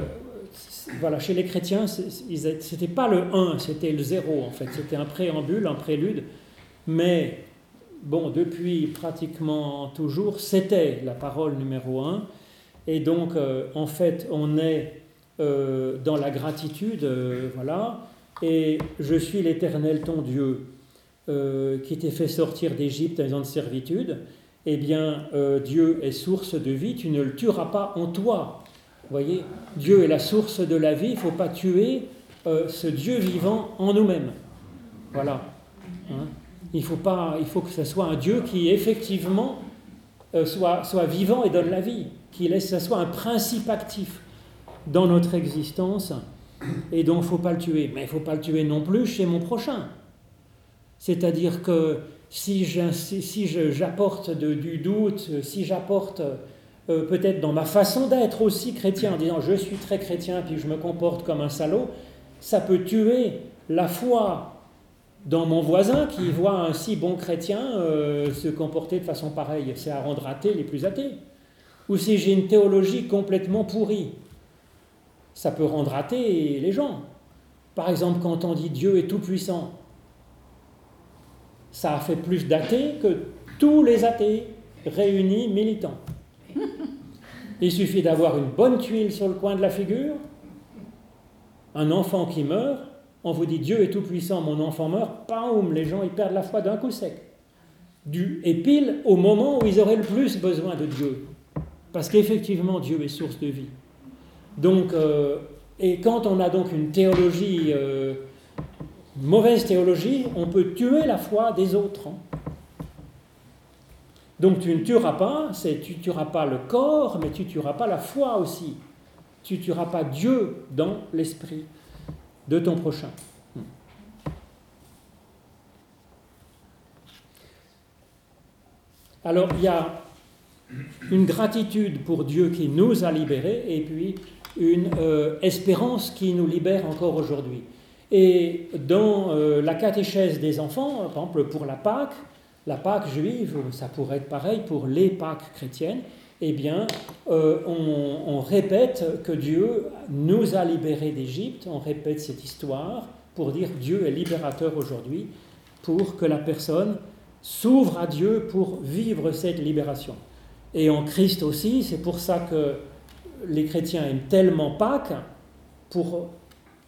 voilà, chez les chrétiens, c'était pas le 1, c'était le 0 en fait. C'était un préambule, un prélude. Mais, bon, depuis pratiquement toujours, c'était la parole numéro 1. Et donc, euh, en fait, on est dans la gratitude, voilà. Et je suis l'Éternel ton Dieu, euh, qui t'ai fait sortir d'Égypte dans de servitude. Eh bien, euh, Dieu est source de vie, tu ne le tueras pas en toi. Voyez, Dieu est la source de la vie, il ne faut pas tuer euh, ce Dieu vivant en nous-mêmes. Voilà. Hein. il, faut pas, il faut que ce soit un Dieu qui, effectivement, soit, soit vivant et donne la vie, qu'il laisse, ça soit un principe actif dans notre existence, et donc faut pas le tuer. Mais il faut pas le tuer non plus chez mon prochain. C'est-à-dire que si j'in- si- si j'apporte du doute, si j'apporte euh, peut-être dans ma façon d'être aussi chrétien, en disant je suis très chrétien puis je me comporte comme un salaud, ça peut tuer la foi dans mon voisin qui voit un si bon chrétien euh, se comporter de façon pareille. C'est à rendre athées les plus athées. Ou si j'ai une théologie complètement pourrie, ça peut rendre athées les gens. Par exemple, quand on dit Dieu est tout-puissant, ça a fait plus d'athées que tous les athées réunis militants. Il suffit d'avoir une bonne tuile sur le coin de la figure, un enfant qui meurt, on vous dit Dieu est tout-puissant, mon enfant meurt, paum, les gens ils perdent la foi d'un coup sec. Du, et pile au moment où ils auraient le plus besoin de Dieu. Parce qu'effectivement, Dieu est source de vie. Donc, euh, et quand on a donc une théologie, euh, mauvaise théologie, on peut tuer la foi des autres. hein. Donc tu ne tueras pas, c'est tu tueras pas le corps, mais tu tueras pas la foi aussi. Tu tueras pas Dieu dans l'esprit de ton prochain. Alors il y a une gratitude pour Dieu qui nous a libérés et puis une euh, espérance qui nous libère encore aujourd'hui. Et dans euh, la catéchèse des enfants, par exemple pour la Pâque, la Pâque juive, ça pourrait être pareil pour les Pâques chrétiennes, eh bien, euh, on, on répète que Dieu nous a libérés d'Égypte, on répète cette histoire pour dire Dieu est libérateur aujourd'hui, pour que la personne s'ouvre à Dieu pour vivre cette libération. Et en Christ aussi, c'est pour ça que les chrétiens aiment tellement Pâques, pour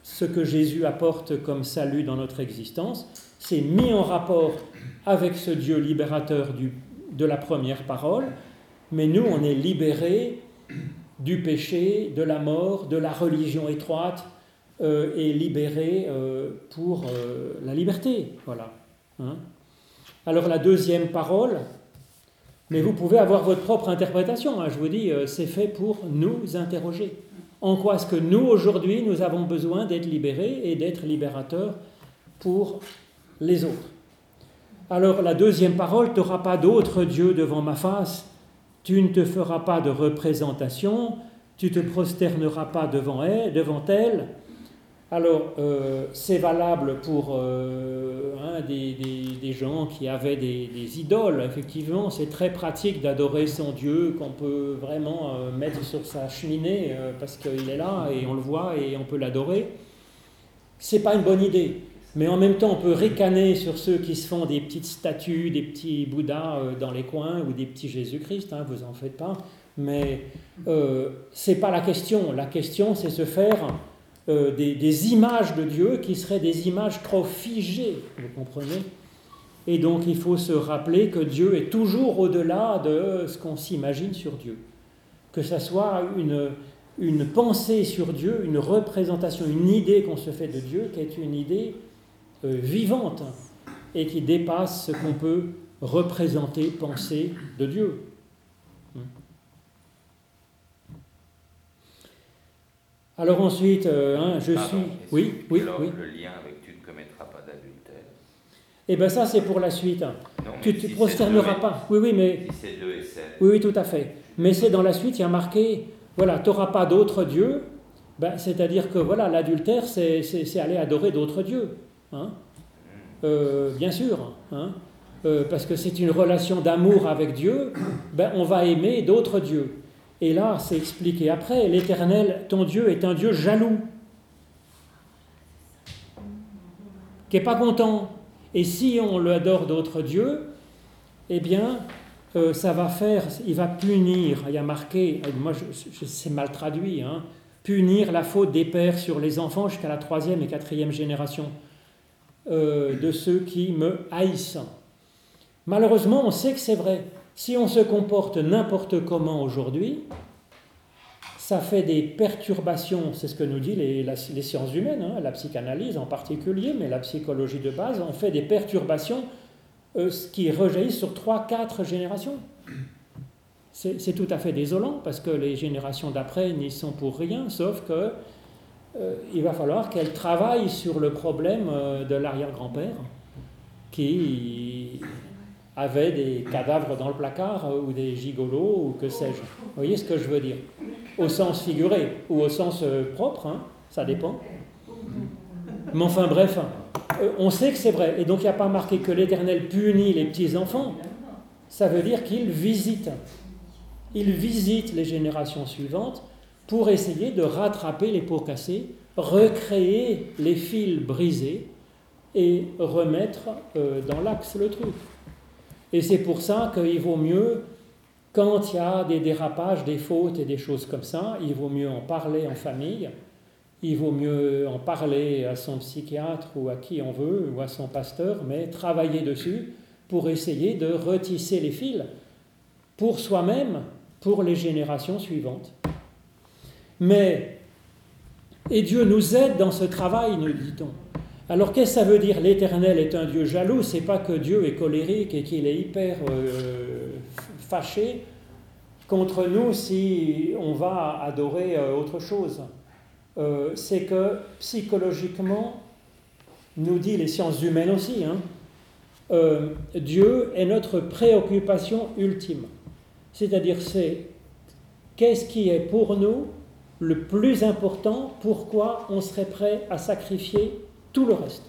ce que Jésus apporte comme salut dans notre existence, c'est mis en rapport avec ce Dieu libérateur de la première parole, mais nous, on est libérés du péché, de la mort, de la religion étroite, euh, et libérés euh, pour euh, la liberté. Voilà. Hein Alors la deuxième parole, mais vous pouvez avoir votre propre interprétation. hein, je vous dis, euh, c'est fait pour nous interroger. En quoi est-ce que nous, aujourd'hui, nous avons besoin d'être libérés et d'être libérateurs pour les autres? Alors la deuxième parole, tu n'auras pas d'autre Dieu devant ma face, tu ne te feras pas de représentation, tu te prosterneras pas devant elle, devant elle. Alors, euh, c'est valable pour euh, hein, des, gens qui avaient des, idoles. Effectivement, c'est très pratique d'adorer son Dieu qu'on peut vraiment euh, mettre sur sa cheminée parce qu'il est là et on le voit et on peut l'adorer. C'est pas une bonne idée. Mais en même temps, on peut ricaner sur ceux qui se font des petites statues, des petits Bouddhas dans les coins ou des petits Jésus-Christ, hein, vous en faites pas. Mais c'est pas la question. La question, c'est se faire euh, des, images de Dieu qui seraient des images trop figées, vous comprenez? Et donc il faut se rappeler que Dieu est toujours au-delà de ce qu'on s'imagine sur Dieu. Que ça soit une, une pensée sur Dieu, une représentation, une idée qu'on se fait de Dieu, qui est une idée euh, vivante et qui dépasse ce qu'on peut représenter, penser de Dieu. Alors ensuite, euh, hein, je Pardon, suis... Oui, oui, alors, oui. Le lien avec tu ne commettras pas d'adultère. Eh bien ça, c'est pour la suite. Non, Tu ne te si prosterneras pas. Oui, oui, mais... Si c'est 2 et 7, Oui, oui, tout à fait. Mais c'est dans la suite, il y a marqué, voilà, tu n'auras pas d'autres dieux. Ben, C'est-à-dire que voilà, l'adultère, c'est aller adorer d'autres dieux. hein. Euh, bien sûr. hein. Euh, parce que c'est une relation d'amour avec Dieu, ben, on va aimer d'autres dieux. Et là, c'est expliqué après, l'Éternel, ton Dieu, est un Dieu jaloux, qui n'est pas content. Et si on le adore d'autres dieux, eh bien, euh, ça va faire, il va punir, il y a marqué, moi je, je- c'est mal traduit, hein, punir la faute des pères sur les enfants jusqu'à la troisième et quatrième génération euh, de ceux qui me haïssent. Malheureusement, on sait que c'est vrai. Si on se comporte n'importe comment aujourd'hui, ça fait des perturbations, c'est ce que nous dit les, sciences humaines, hein, la psychanalyse en particulier, mais la psychologie de base, on fait des perturbations euh, qui rejaillissent sur 3-4 générations. C'est tout à fait désolant parce que les générations d'après n'y sont pour rien, sauf que euh, va falloir qu'elles travaillent sur le problème euh, de l'arrière-grand-père qui avait des cadavres dans le placard euh, ou des gigolos ou que sais-je. Vous voyez ce que je veux dire? Au sens figuré ou au sens euh, propre, hein, ça dépend. Mais enfin bref, euh, on sait que c'est vrai. Et donc il n'y a pas marqué que l'Éternel punit les petits-enfants. Ça veut dire qu'il visite. Il visite les générations suivantes pour essayer de rattraper les pots cassés, recréer les fils brisés et remettre dans l'axe le truc. Et c'est pour ça qu'il vaut mieux, quand il y a des dérapages, des fautes et des choses comme ça, il vaut mieux en parler en famille, il vaut mieux en parler à son psychiatre ou à qui on veut, ou à son pasteur, mais travailler dessus pour essayer de retisser les fils pour soi-même, pour les générations suivantes. Mais, et Dieu nous aide dans ce travail, nous dit-on. Alors qu'est-ce que ça veut dire L'Éternel est un Dieu jaloux, c'est pas que Dieu est colérique et qu'il est hyper euh, fâché contre nous si on va adorer euh, autre chose. Euh, c'est que psychologiquement, nous dit les sciences humaines aussi, hein, Dieu est notre préoccupation ultime. C'est-à-dire c'est qu'est-ce qui est pour nous le plus important, pourquoi on serait prêt à sacrifier tout le reste.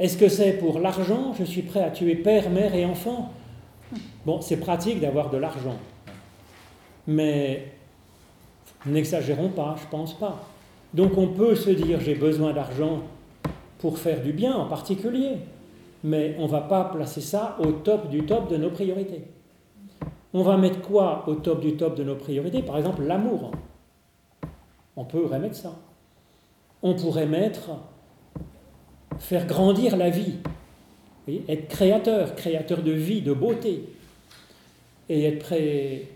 Est-ce que c'est pour l'argent Je suis prêt à tuer père, mère et enfant? Bon, c'est pratique d'avoir de l'argent. Mais n'exagérons pas, je pense pas. Donc on peut se dire j'ai besoin d'argent pour faire du bien en particulier, mais on ne va pas placer ça au top du top de nos priorités. On va mettre quoi au top du top de nos priorités? Par exemple, l'amour. On peut remettre ça. On pourrait mettre faire grandir la vie, être créateur, créateur de vie, de beauté, et être prêt.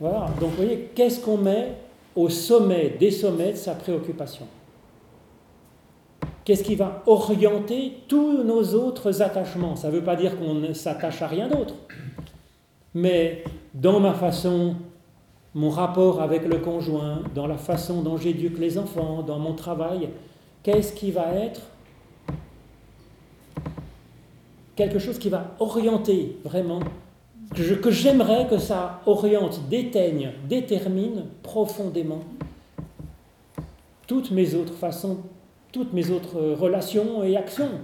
Voilà. Donc, vous voyez, qu'est-ce qu'on met au sommet des sommets de sa préoccupation? Qu'est-ce qui va orienter tous nos autres attachements? Ça ne veut pas dire qu'on ne s'attache à rien d'autre, mais dans ma façon mon rapport avec le conjoint, dans la façon dont j'éduque les enfants, dans mon travail, qu'est-ce qui va être quelque chose qui va orienter vraiment, que, j'aimerais que ça oriente, déteigne, détermine profondément toutes mes autres façons, toutes mes autres relations et actions.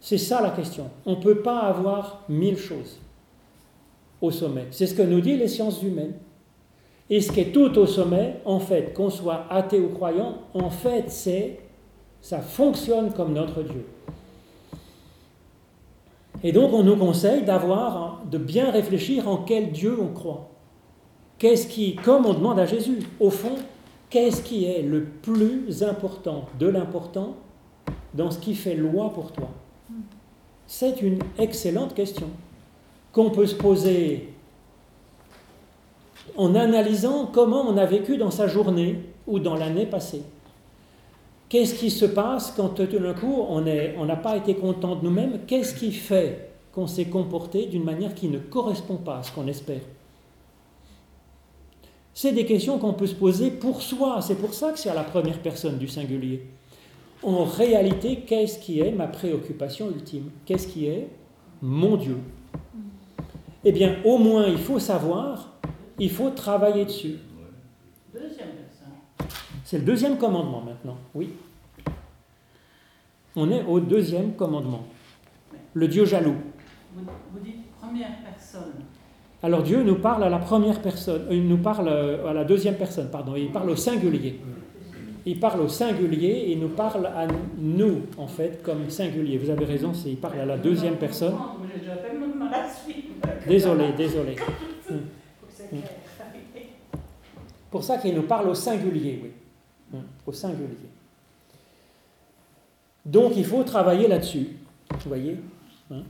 C'est ça la question. On ne peut pas avoir mille choses au sommet. C'est ce que nous disent les sciences humaines. Et ce qui est tout au sommet, en fait, qu'on soit athée ou croyant, en fait, c'est ça fonctionne comme notre Dieu. Et donc, on nous conseille d'avoir, de bien réfléchir en quel Dieu on croit. Qu'est-ce qui, comme on demande à Jésus, au fond, qu'est-ce qui est le plus important de l'important dans ce qui fait loi pour toi? C'est une excellente question qu'on peut se poser en analysant comment on a vécu dans sa journée ou dans l'année passée. Qu'est-ce qui se passe quand tout d'un coup on n'a pas été content de nous-mêmes? Qu'est-ce qui fait qu'on s'est comporté d'une manière qui ne correspond pas à ce qu'on espère? C'est des questions qu'on peut se poser pour soi. C'est pour ça que c'est à la première personne du singulier. En réalité, qu'est-ce qui est ma préoccupation ultime? Qu'est-ce qui est mon Dieu? Eh bien, au moins, il faut savoir, il faut travailler dessus. Deuxième personne. C'est le deuxième commandement maintenant, oui. On est au deuxième commandement. Le Dieu jaloux. Vous, dites première personne. Alors Dieu nous parle à la première personne, euh, il nous parle euh, à la deuxième personne, pardon, il parle au singulier. Il parle au singulier et il nous parle à nous, en fait, comme singulier. Vous avez raison, c'est il parle à la deuxième personne. Désolé, désolé. [LAUGHS] Pour ça qu'il nous parle au singulier, oui. Hum, Au singulier. Donc il faut travailler là-dessus. Vous voyez hein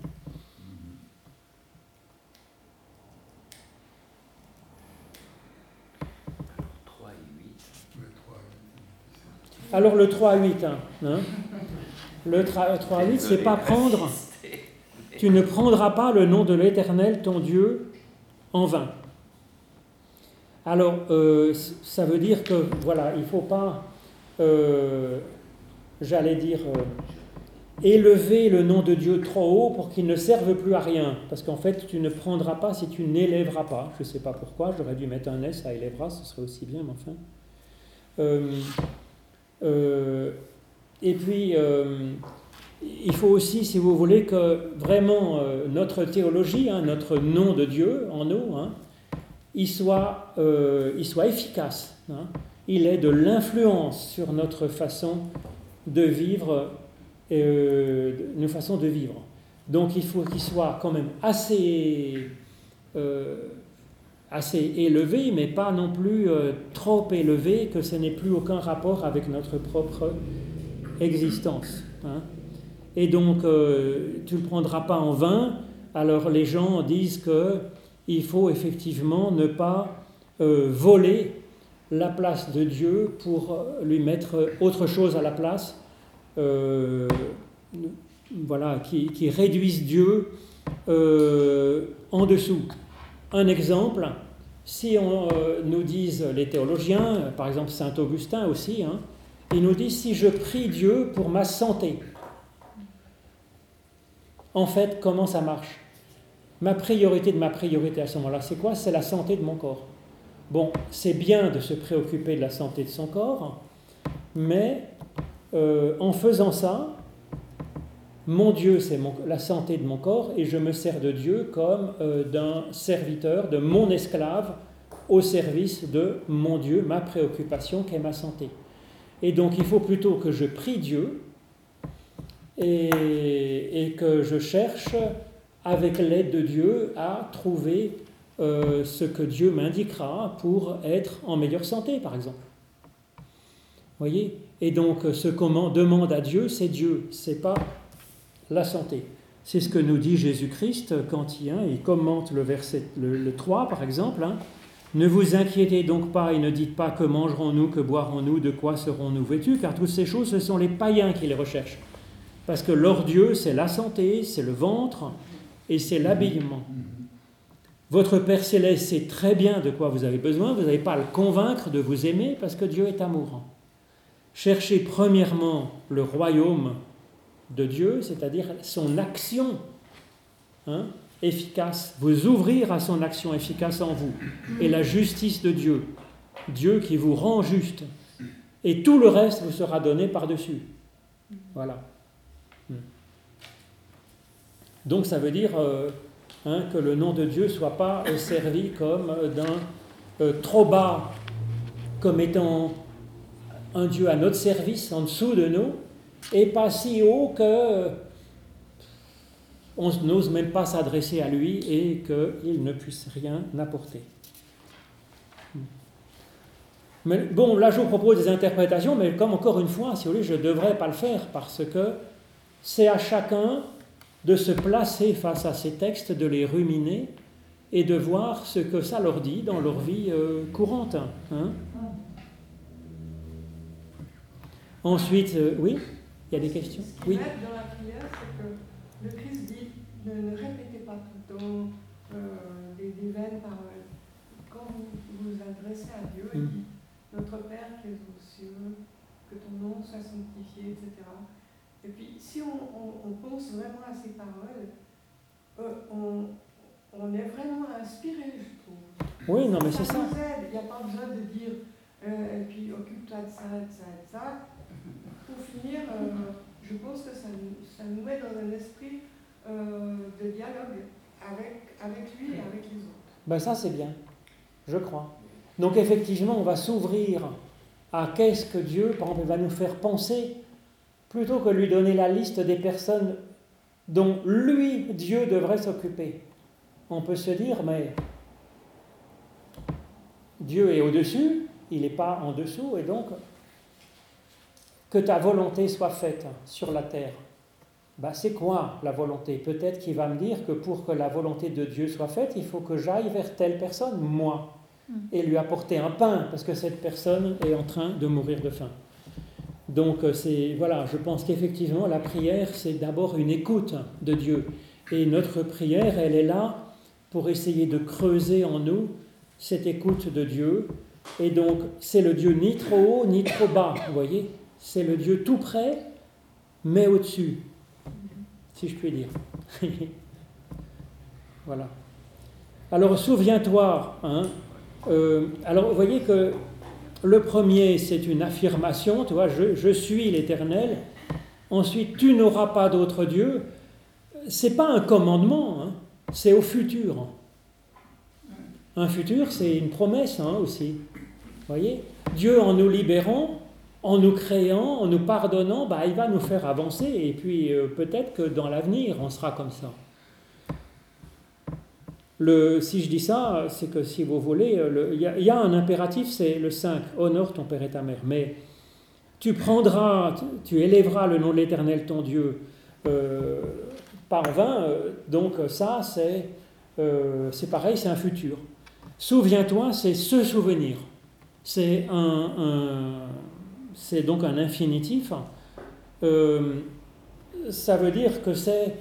Alors, 3 et 8. Alors le 3 à 8, hein, hein le tra- 3 à 8, c'est pas prendre, tu ne prendras pas le nom de l'Éternel, ton Dieu, en vain. Alors, euh, ça veut dire que, voilà, il ne faut pas, euh, j'allais dire, euh, élever le nom de Dieu trop haut pour qu'il ne serve plus à rien. Parce qu'en fait, tu ne prendras pas si tu n'élèveras pas. Je ne sais pas pourquoi, j'aurais dû mettre un S à élèvera, ce serait aussi bien, mais enfin. Et puis, il faut aussi, si vous voulez, que vraiment notre théologie, hein, notre nom de Dieu en nous, hein, il, soit, euh, il soit efficace. hein. Il ait de l'influence sur notre façon de vivre, euh, nos façons de vivre. Donc il faut qu'il soit quand même assez, euh, assez élevé, mais pas non plus trop élevé que ce n'ait plus aucun rapport avec notre propre existence. hein. Et donc, tu ne le prendras pas en vain. Alors, les gens disent que il faut effectivement ne pas euh, voler la place de Dieu pour euh, lui mettre autre chose à la place, euh, voilà, qui, réduise Dieu en dessous. Un exemple, si on nous disent les théologiens, par exemple Saint Augustin aussi, hein, il nous dit si je prie Dieu pour ma santé, en fait, comment ça marche? Ma priorité de ma priorité à ce moment-là, c'est quoi? C'est la santé de mon corps. Bon, c'est bien de se préoccuper de la santé de son corps, mais euh, en faisant ça, mon Dieu, c'est la santé de mon corps, et je me sers de Dieu comme euh, d'un serviteur, de mon esclave, au service de mon Dieu, ma préoccupation qui est ma santé. Et donc il faut plutôt que je prie Dieu et que je cherche, avec l'aide de Dieu, à trouver euh, ce que Dieu m'indiquera pour être en meilleure santé, par exemple. Voyez? Et donc ce qu'on demande à Dieu, c'est Dieu, c'est pas la santé. C'est ce que nous dit Jésus-Christ quand il, hein, commente le verset le, le 3, par exemple. hein. Ne vous inquiétez donc pas et ne dites pas que mangerons-nous, que boirons-nous, de quoi serons-nous vêtus, car toutes ces choses, ce sont les païens qui les recherchent. Parce que leur Dieu, c'est la santé, c'est le ventre et c'est l'habillement. Votre Père céleste sait très bien de quoi vous avez besoin, vous n'avez pas à le convaincre de vous aimer parce que Dieu est amour. Cherchez premièrement le royaume de Dieu, c'est-à-dire son action hein, efficace, vous ouvrir à son action efficace en vous, et la justice de Dieu, Dieu qui vous rend juste, et tout le reste vous sera donné par-dessus. Voilà. Donc ça veut dire euh, hein, que le nom de Dieu ne soit pas euh, servi comme euh, d'un trop bas, comme étant un Dieu à notre service, en dessous de nous, et pas si haut que on n'ose même pas s'adresser à lui et qu'il ne puisse rien apporter. Mais bon, là je vous propose des interprétations, mais comme encore une fois, si vous voulez, je ne devrais pas le faire parce que c'est à chacun de se placer face à ces textes, de les ruminer et de voir ce que ça leur dit dans leur vie euh, courante. hein. Ensuite, euh, oui, il y a des questions? Ce qui Oui. dans la prière, c'est que le Christ dit ne, répétez pas tout le temps euh, des, des, vaines paroles. Quand vous vous adressez à Dieu, il mm. dit Notre Père qui est aux cieux, que ton nom soit sanctifié, etc. Et puis, si on, pense vraiment à ces paroles, euh, on, on, est vraiment inspiré, je trouve. Oui, non, mais c'est ça. Il n'y a pas besoin de dire, euh, et puis occupe-toi de ça, de ça, de ça. Pour finir, euh, je pense que ça, ça, nous met dans un esprit de dialogue avec, avec lui et avec les autres. Ben ça, c'est bien, je crois. Donc effectivement, on va s'ouvrir à qu'est-ce que Dieu, par exemple, va nous faire penser plutôt que lui donner la liste des personnes dont lui, Dieu, devrait s'occuper. On peut se dire, mais Dieu est au-dessus, il n'est pas en dessous, et donc que ta volonté soit faite sur la terre. Bah, c'est quoi la volonté? Peut-être qu'il va me dire que pour que la volonté de Dieu soit faite, il faut que j'aille vers telle personne, moi, hmm. et lui apporter un pain, parce que cette personne est en train de mourir de faim. Donc euh, c'est voilà, je pense qu'effectivement la prière c'est d'abord une écoute de Dieu et notre prière elle est là pour essayer de creuser en nous cette écoute de Dieu et donc c'est le Dieu ni trop haut ni trop bas, vous voyez, c'est le Dieu tout près mais au-dessus, si je puis dire. [LAUGHS] voilà. Alors souviens-toi, hein, euh, alors vous voyez que le premier, c'est une affirmation, tu vois, je, suis l'Éternel. Ensuite, tu n'auras pas d'autre Dieu. C'est pas un commandement, hein. c'est au futur. Un futur, c'est une promesse hein, aussi. voyez? Dieu, en nous libérant, en nous créant, en nous pardonnant, bah, il va nous faire avancer. Et puis euh, peut-être que dans l'avenir, on sera comme ça si je dis ça, c'est que si vous voulez, il y, a un impératif, c'est le 5, honore ton père et ta mère. Mais tu prendras, tu, élèveras le nom de l'Éternel ton Dieu euh, par vain, euh, donc ça c'est euh, c'est pareil, c'est un futur. Souviens-toi, c'est ce souvenir. C'est un, c'est donc un infinitif. ça veut dire que c'est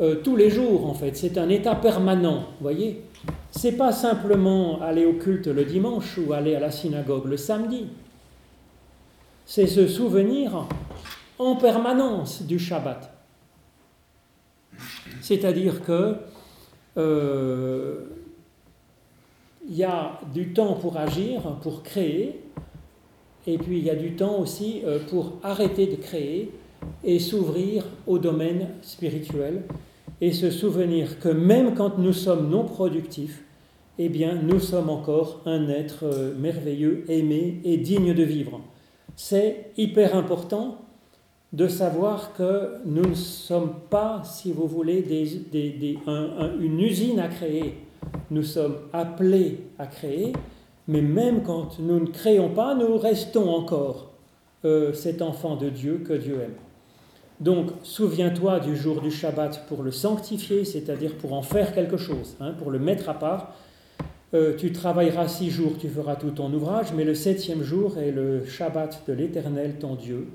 euh, tous les jours en fait. C'est un état permanent, vous voyez. C'est pas simplement aller au culte le dimanche ou aller à la synagogue le samedi. C'est se souvenir en permanence du Shabbat. C'est-à-dire que euh, il y a du temps pour agir, pour créer, et puis il y a du temps aussi euh, pour arrêter de créer et s'ouvrir au domaine spirituel et se souvenir que même quand nous sommes non productifs, eh bien, nous sommes encore un être euh, merveilleux, aimé et digne de vivre. C'est hyper important de savoir que nous ne sommes pas, si vous voulez, une usine à créer. Nous sommes appelés à créer, mais même quand nous ne créons pas, nous restons encore euh, cet enfant de Dieu que Dieu aime. Donc, souviens-toi du jour du Shabbat pour le sanctifier, c'est-à-dire pour en faire quelque chose, hein, pour le mettre à part. Euh, tu travailleras six jours, tu feras tout ton ouvrage, mais le septième jour est le Shabbat de l'Éternel, ton Dieu.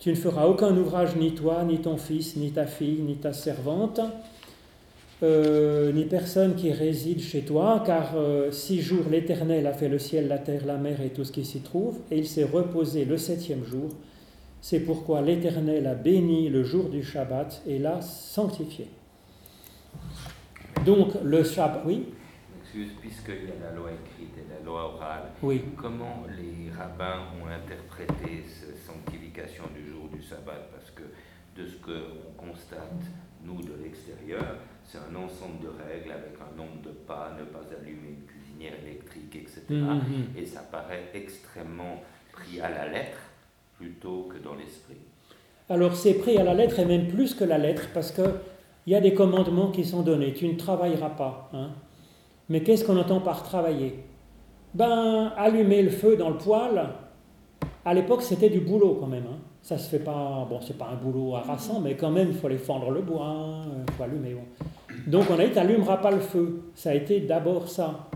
Tu ne feras aucun ouvrage, ni toi, ni ton fils, ni ta fille, ni ta servante, euh, ni personne qui réside chez toi, car euh, six jours l'Éternel a fait le ciel, la terre, la mer et tout ce qui s'y trouve, et il s'est reposé le septième jour. C'est pourquoi l'Éternel a béni le jour du Shabbat et l'a sanctifié. Donc le Shabbat, oui? Excuse, puisqu'il y a la loi écrite et la loi orale, oui. comment les rabbins ont interprété cette sanctification du jour du Shabbat? Parce que de ce qu'on constate, nous, de l'extérieur, c'est un ensemble de règles avec un nombre de pas, ne pas allumer une cuisinière électrique, etc. Mm-hmm. Et ça paraît extrêmement pris à la lettre plutôt que dans l'esprit Alors c'est pris à la lettre et même plus que la lettre parce qu'il y a des commandements qui sont donnés. Tu ne travailleras pas. Hein. Mais qu'est-ce qu'on entend par travailler? Ben, allumer le feu dans le poêle, à l'époque c'était du boulot quand même. Hein. Ça se fait pas, bon, c'est pas un boulot harassant, mais quand même, il faut aller fendre le bois, il faut allumer. Donc on a dit, tu n'allumeras pas le feu. Ça a été d'abord ça.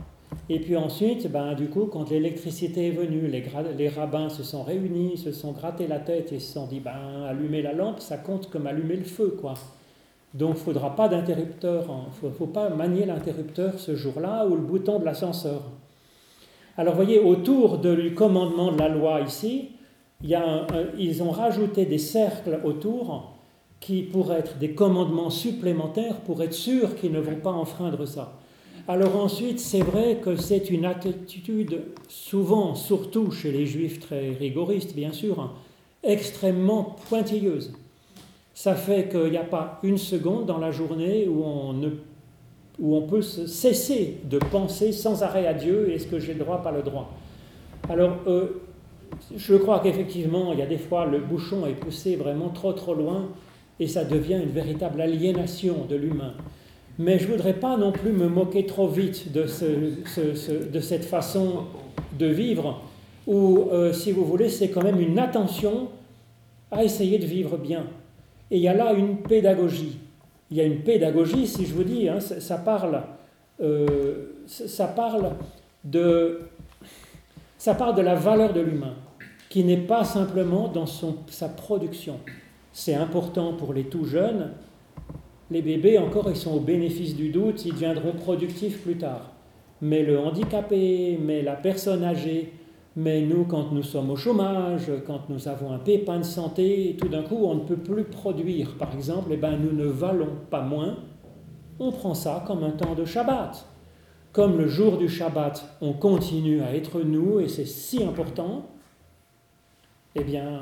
Et puis ensuite, ben, du coup, quand l'électricité est venue, les, rabbins se sont réunis, se sont grattés la tête et se sont dit, ben, allumer la lampe, ça compte comme allumer le feu, quoi. Donc il ne faudra pas d'interrupteur, il ne faut, pas manier l'interrupteur ce jour-là ou le bouton de l'ascenseur. Alors voyez, autour du commandement de la loi ici, ils ont rajouté des cercles autour qui pourraient être des commandements supplémentaires pour être sûr qu'ils ne vont pas enfreindre ça. Alors ensuite, c'est vrai que c'est une attitude souvent, surtout chez les juifs très rigoristes, bien sûr, hein, extrêmement pointilleuse. Ça fait qu'il n'y a pas une seconde dans la journée où on, ne, où on peut cesser de penser sans arrêt à Dieu, est-ce que j'ai le droit, pas le droit? Alors, euh, je crois qu'effectivement, il y a des fois, le bouchon est poussé vraiment trop trop loin, et ça devient une véritable aliénation de l'humain. Mais je ne voudrais pas non plus me moquer trop vite de, cette façon de vivre, où, euh, si vous voulez, c'est quand même une attention à essayer de vivre bien. Et il y a là une pédagogie. Il y a une pédagogie, si je vous dis, hein, ça, parle, euh, ça, parle de, ça parle de la valeur de l'humain, qui n'est pas simplement dans son, sa production. C'est important pour les tout jeunes, les bébés, encore, ils sont au bénéfice du doute, ils deviendront productifs plus tard. Mais le handicapé, mais la personne âgée, mais nous, quand nous sommes au chômage, quand nous avons un pépin de santé, tout d'un coup, on ne peut plus produire, par exemple, et eh ben, nous ne valons pas moins. On prend ça comme un temps de Shabbat. Comme le jour du Shabbat, on continue à être nous, et c'est si important, eh bien,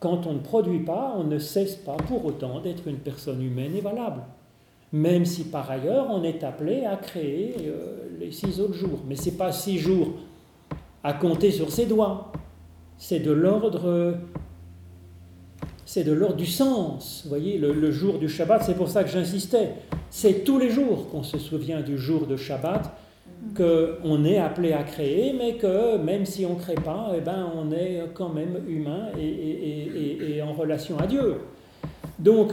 quand on ne produit pas, on ne cesse pas pour autant d'être une personne humaine et valable. Même si par ailleurs on est appelé à créer euh, les six autres jours. Mais ce n'est pas six jours à compter sur ses doigts. C'est de l'ordre. C'est de l'ordre du sens. Vous voyez, le, le jour du Shabbat, c'est pour ça que j'insistais. C'est tous les jours qu'on se souvient du jour de Shabbat qu'on est appelé à créer, mais que même si on ne crée pas, eh ben, on est quand même humain et, en relation à Dieu. Donc,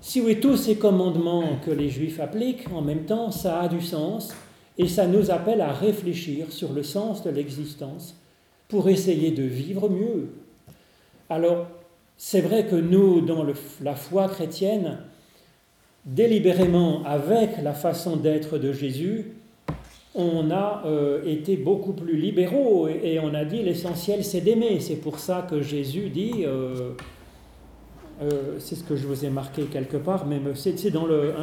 si oui, tous ces commandements que les Juifs appliquent, en même temps, ça a du sens et ça nous appelle à réfléchir sur le sens de l'existence pour essayer de vivre mieux. Alors, c'est vrai que nous, dans la foi chrétienne, délibérément avec la façon d'être de Jésus, on a euh, été beaucoup plus libéraux et, on a dit l'essentiel c'est d'aimer. C'est pour ça que Jésus dit, euh, euh, c'est ce que je vous ai marqué quelque part, mais c'est dans le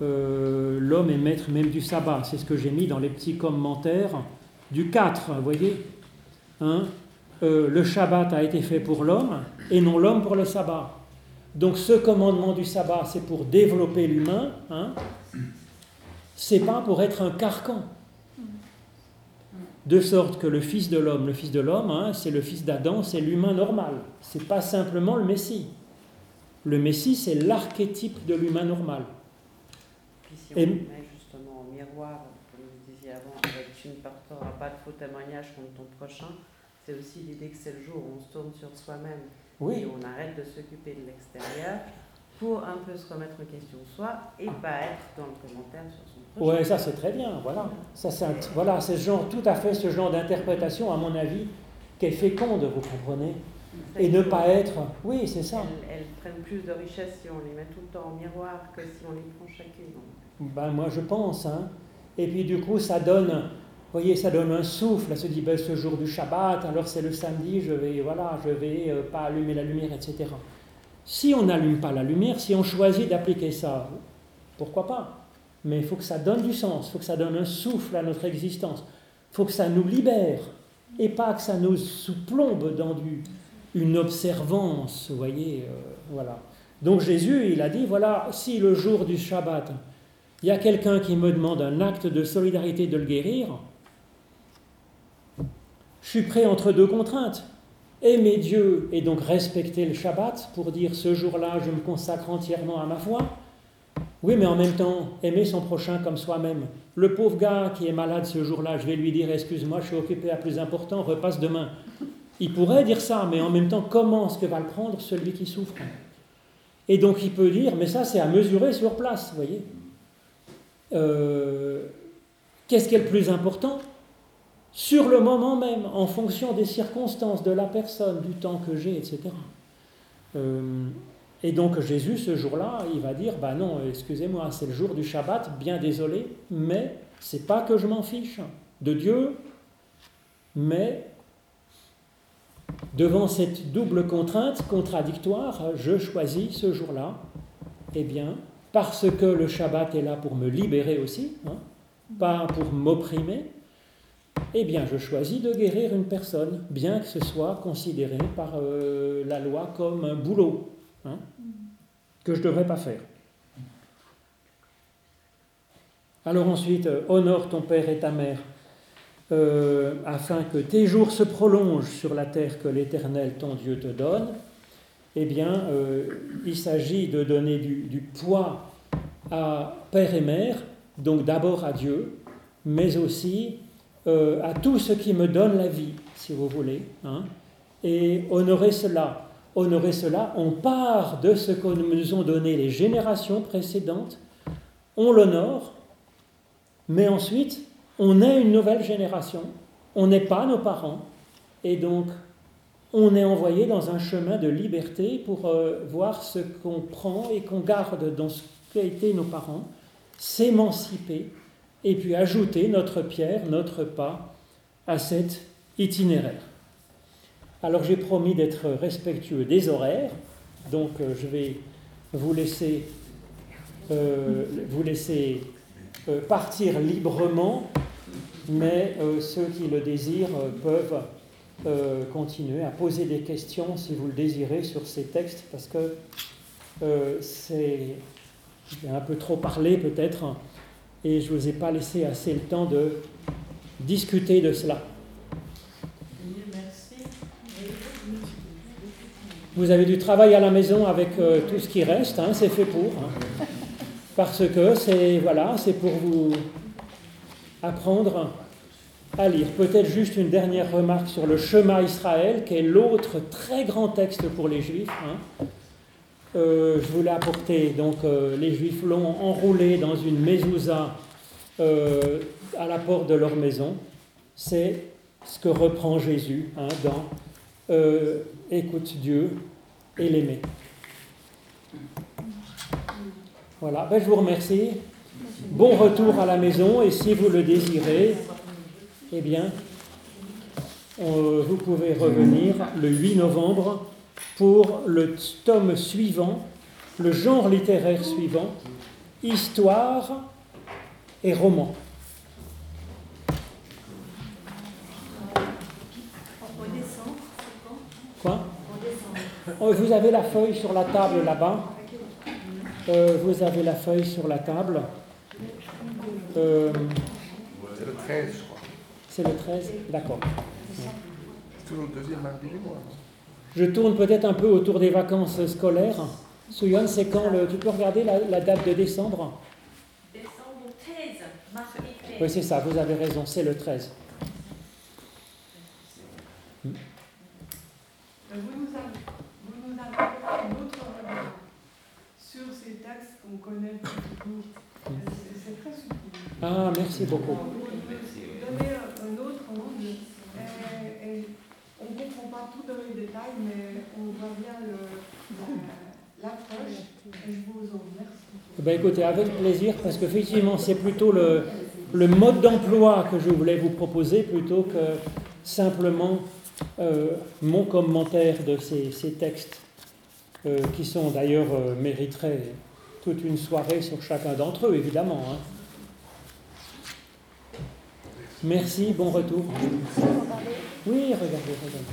1, l'homme est maître même du sabbat. C'est ce que j'ai mis dans les petits commentaires du 4, vous voyez hein, Le Shabbat a été fait pour l'homme et non l'homme pour le sabbat. Donc ce commandement du sabbat, c'est pour développer l'humain. Hein, c'est pas pour être un carcan. De sorte que le Fils de l'homme, le Fils de l'homme, hein, c'est le Fils d'Adam, c'est l'humain normal. C'est pas simplement le Messie. Le Messie, c'est l'archétype de l'humain normal. Puis si on Et, met justement au miroir, comme vous disiez avant, avec tu ne porteras pas de faux témoignages contre ton prochain, c'est aussi l'idée que c'est le jour où on se tourne sur soi-même et on arrête de s'occuper de l'extérieur pour un peu se remettre en question soi et pas être dans le commentaire sur son oui, ça c'est très bien, voilà. Ça, c'est voilà, c'est genre, tout à fait ce genre d'interprétation, à mon avis, qui est féconde, vous comprenez Et ne pas être. Oui, c'est ça. Elles, prennent plus de richesse si on les met tout le temps en miroir que si on les prend chacune. Ben, moi je pense. Hein. Et puis du coup, ça donne. Vous voyez, ça donne un souffle. Elle se dit, ben, ce jour du Shabbat, alors c'est le samedi, je vais, voilà, je vais euh, pas allumer la lumière, etc. Si on n'allume pas la lumière, si on choisit d'appliquer ça, pourquoi pas? Mais il faut que ça donne du sens, il faut que ça donne un souffle à notre existence, il faut que ça nous libère, et pas que ça nous sous-plombe dans une observance, vous voyez, euh, voilà. Donc Jésus, il a dit, voilà, si le jour du Shabbat, il y a quelqu'un qui me demande un acte de solidarité de le guérir, je suis prêt entre deux contraintes. Aimer Dieu et donc respecter le Shabbat pour dire ce jour-là, je me consacre entièrement à ma foi, oui, mais en même temps, aimer son prochain comme soi-même. Le pauvre gars qui est malade ce jour-là, je vais lui dire Excuse-moi, je suis occupé à plus important, repasse demain. Il pourrait dire ça, mais en même temps, comment est-ce que va le prendre celui qui souffre? Et donc il peut dire Mais ça, c'est à mesurer sur place, vous voyez. Euh, qu'est-ce qui est le plus important? Sur le moment même, en fonction des circonstances, de la personne, du temps que j'ai, etc. Et donc Jésus, ce jour-là, il va dire, bah non, excusez-moi, c'est le jour du Shabbat, bien désolé, mais c'est pas que je m'en fiche de Dieu, mais devant cette double contrainte contradictoire, je choisis ce jour-là, eh bien, parce que le Shabbat est là pour me libérer aussi, hein, pas pour m'opprimer, eh bien, je choisis de guérir une personne, bien que ce soit considéré par euh, la loi comme un boulot hein, que je ne devrais pas faire. Alors ensuite, euh, honore ton père et ta mère, euh, afin que tes jours se prolongent sur la terre que l'Éternel, ton Dieu, te donne. Eh bien, il s'agit de donner du, poids à père et mère, donc d'abord à Dieu, mais aussi euh, à tout ce qui me donne la vie, si vous voulez. Hein, et honorer cela. Honorer cela, on part de ce que nous ont donné les générations précédentes, on l'honore, mais ensuite, on est une nouvelle génération, on n'est pas nos parents, et donc on est envoyé dans un chemin de liberté pour euh, voir ce qu'on prend et qu'on garde dans ce qu'ont été nos parents, s'émanciper et puis ajouter notre pierre, notre pas à cet itinéraire. Alors j'ai promis d'être respectueux des horaires, donc euh, je vais vous laisser, euh, vous laisser euh, partir librement, mais ceux qui le désirent peuvent continuer à poser des questions si vous le désirez sur ces textes, parce que c'est un peu trop parlé peut-être et je ne vous ai pas laissé assez le temps de discuter de cela. Vous avez du travail à la maison avec euh, tout ce qui reste, hein, c'est fait pour. Hein. parce que c'est voilà, pour vous apprendre à lire. Peut-être juste une dernière remarque sur le chemin Israël, qui est l'autre très grand texte pour les Juifs. Hein. Euh, je voulais apporter, donc euh, les Juifs l'ont enroulé dans une mezouza à la porte de leur maison. C'est ce que reprend Jésus dans Écoute Dieu et l'aimer. Voilà, ben, je vous remercie. Bon retour à la maison et si vous le désirez, eh bien, vous pouvez revenir le 8 novembre pour le tome suivant, le genre littéraire suivant, histoire et roman. Quoi? Oh, Vous avez la feuille sur la table là-bas. Euh, vous avez la feuille sur la table. Euh, c'est le 13, je crois. C'est le 13 D'accord. C'est toujours le deuxième mardi du mois. Je tourne peut-être un peu autour des vacances scolaires. Souyan, c'est quand le, Tu peux regarder la, date de décembre? Décembre 13, mardi 13. Oui, c'est ça, vous avez raison, c'est le 13. Nous avez, vous nous avez une autre regard sur ces textes qu'on connaît beaucoup. C'est très subtil. Ah, merci beaucoup. Vous donner un autre angle. Et, on ne comprend pas tout dans les détails, mais on voit bien l'approche. Et je vous en remercie. Eh ben écoutez, avec plaisir, parce qu'effectivement, c'est plutôt le, le mode d'emploi que je voulais vous proposer plutôt que simplement euh, mon commentaire de ces, ces textes, euh, qui sont d'ailleurs euh, mériteraient toute une soirée sur chacun d'entre eux, évidemment. Hein. Merci, bon retour. Oui, regardez, regardez.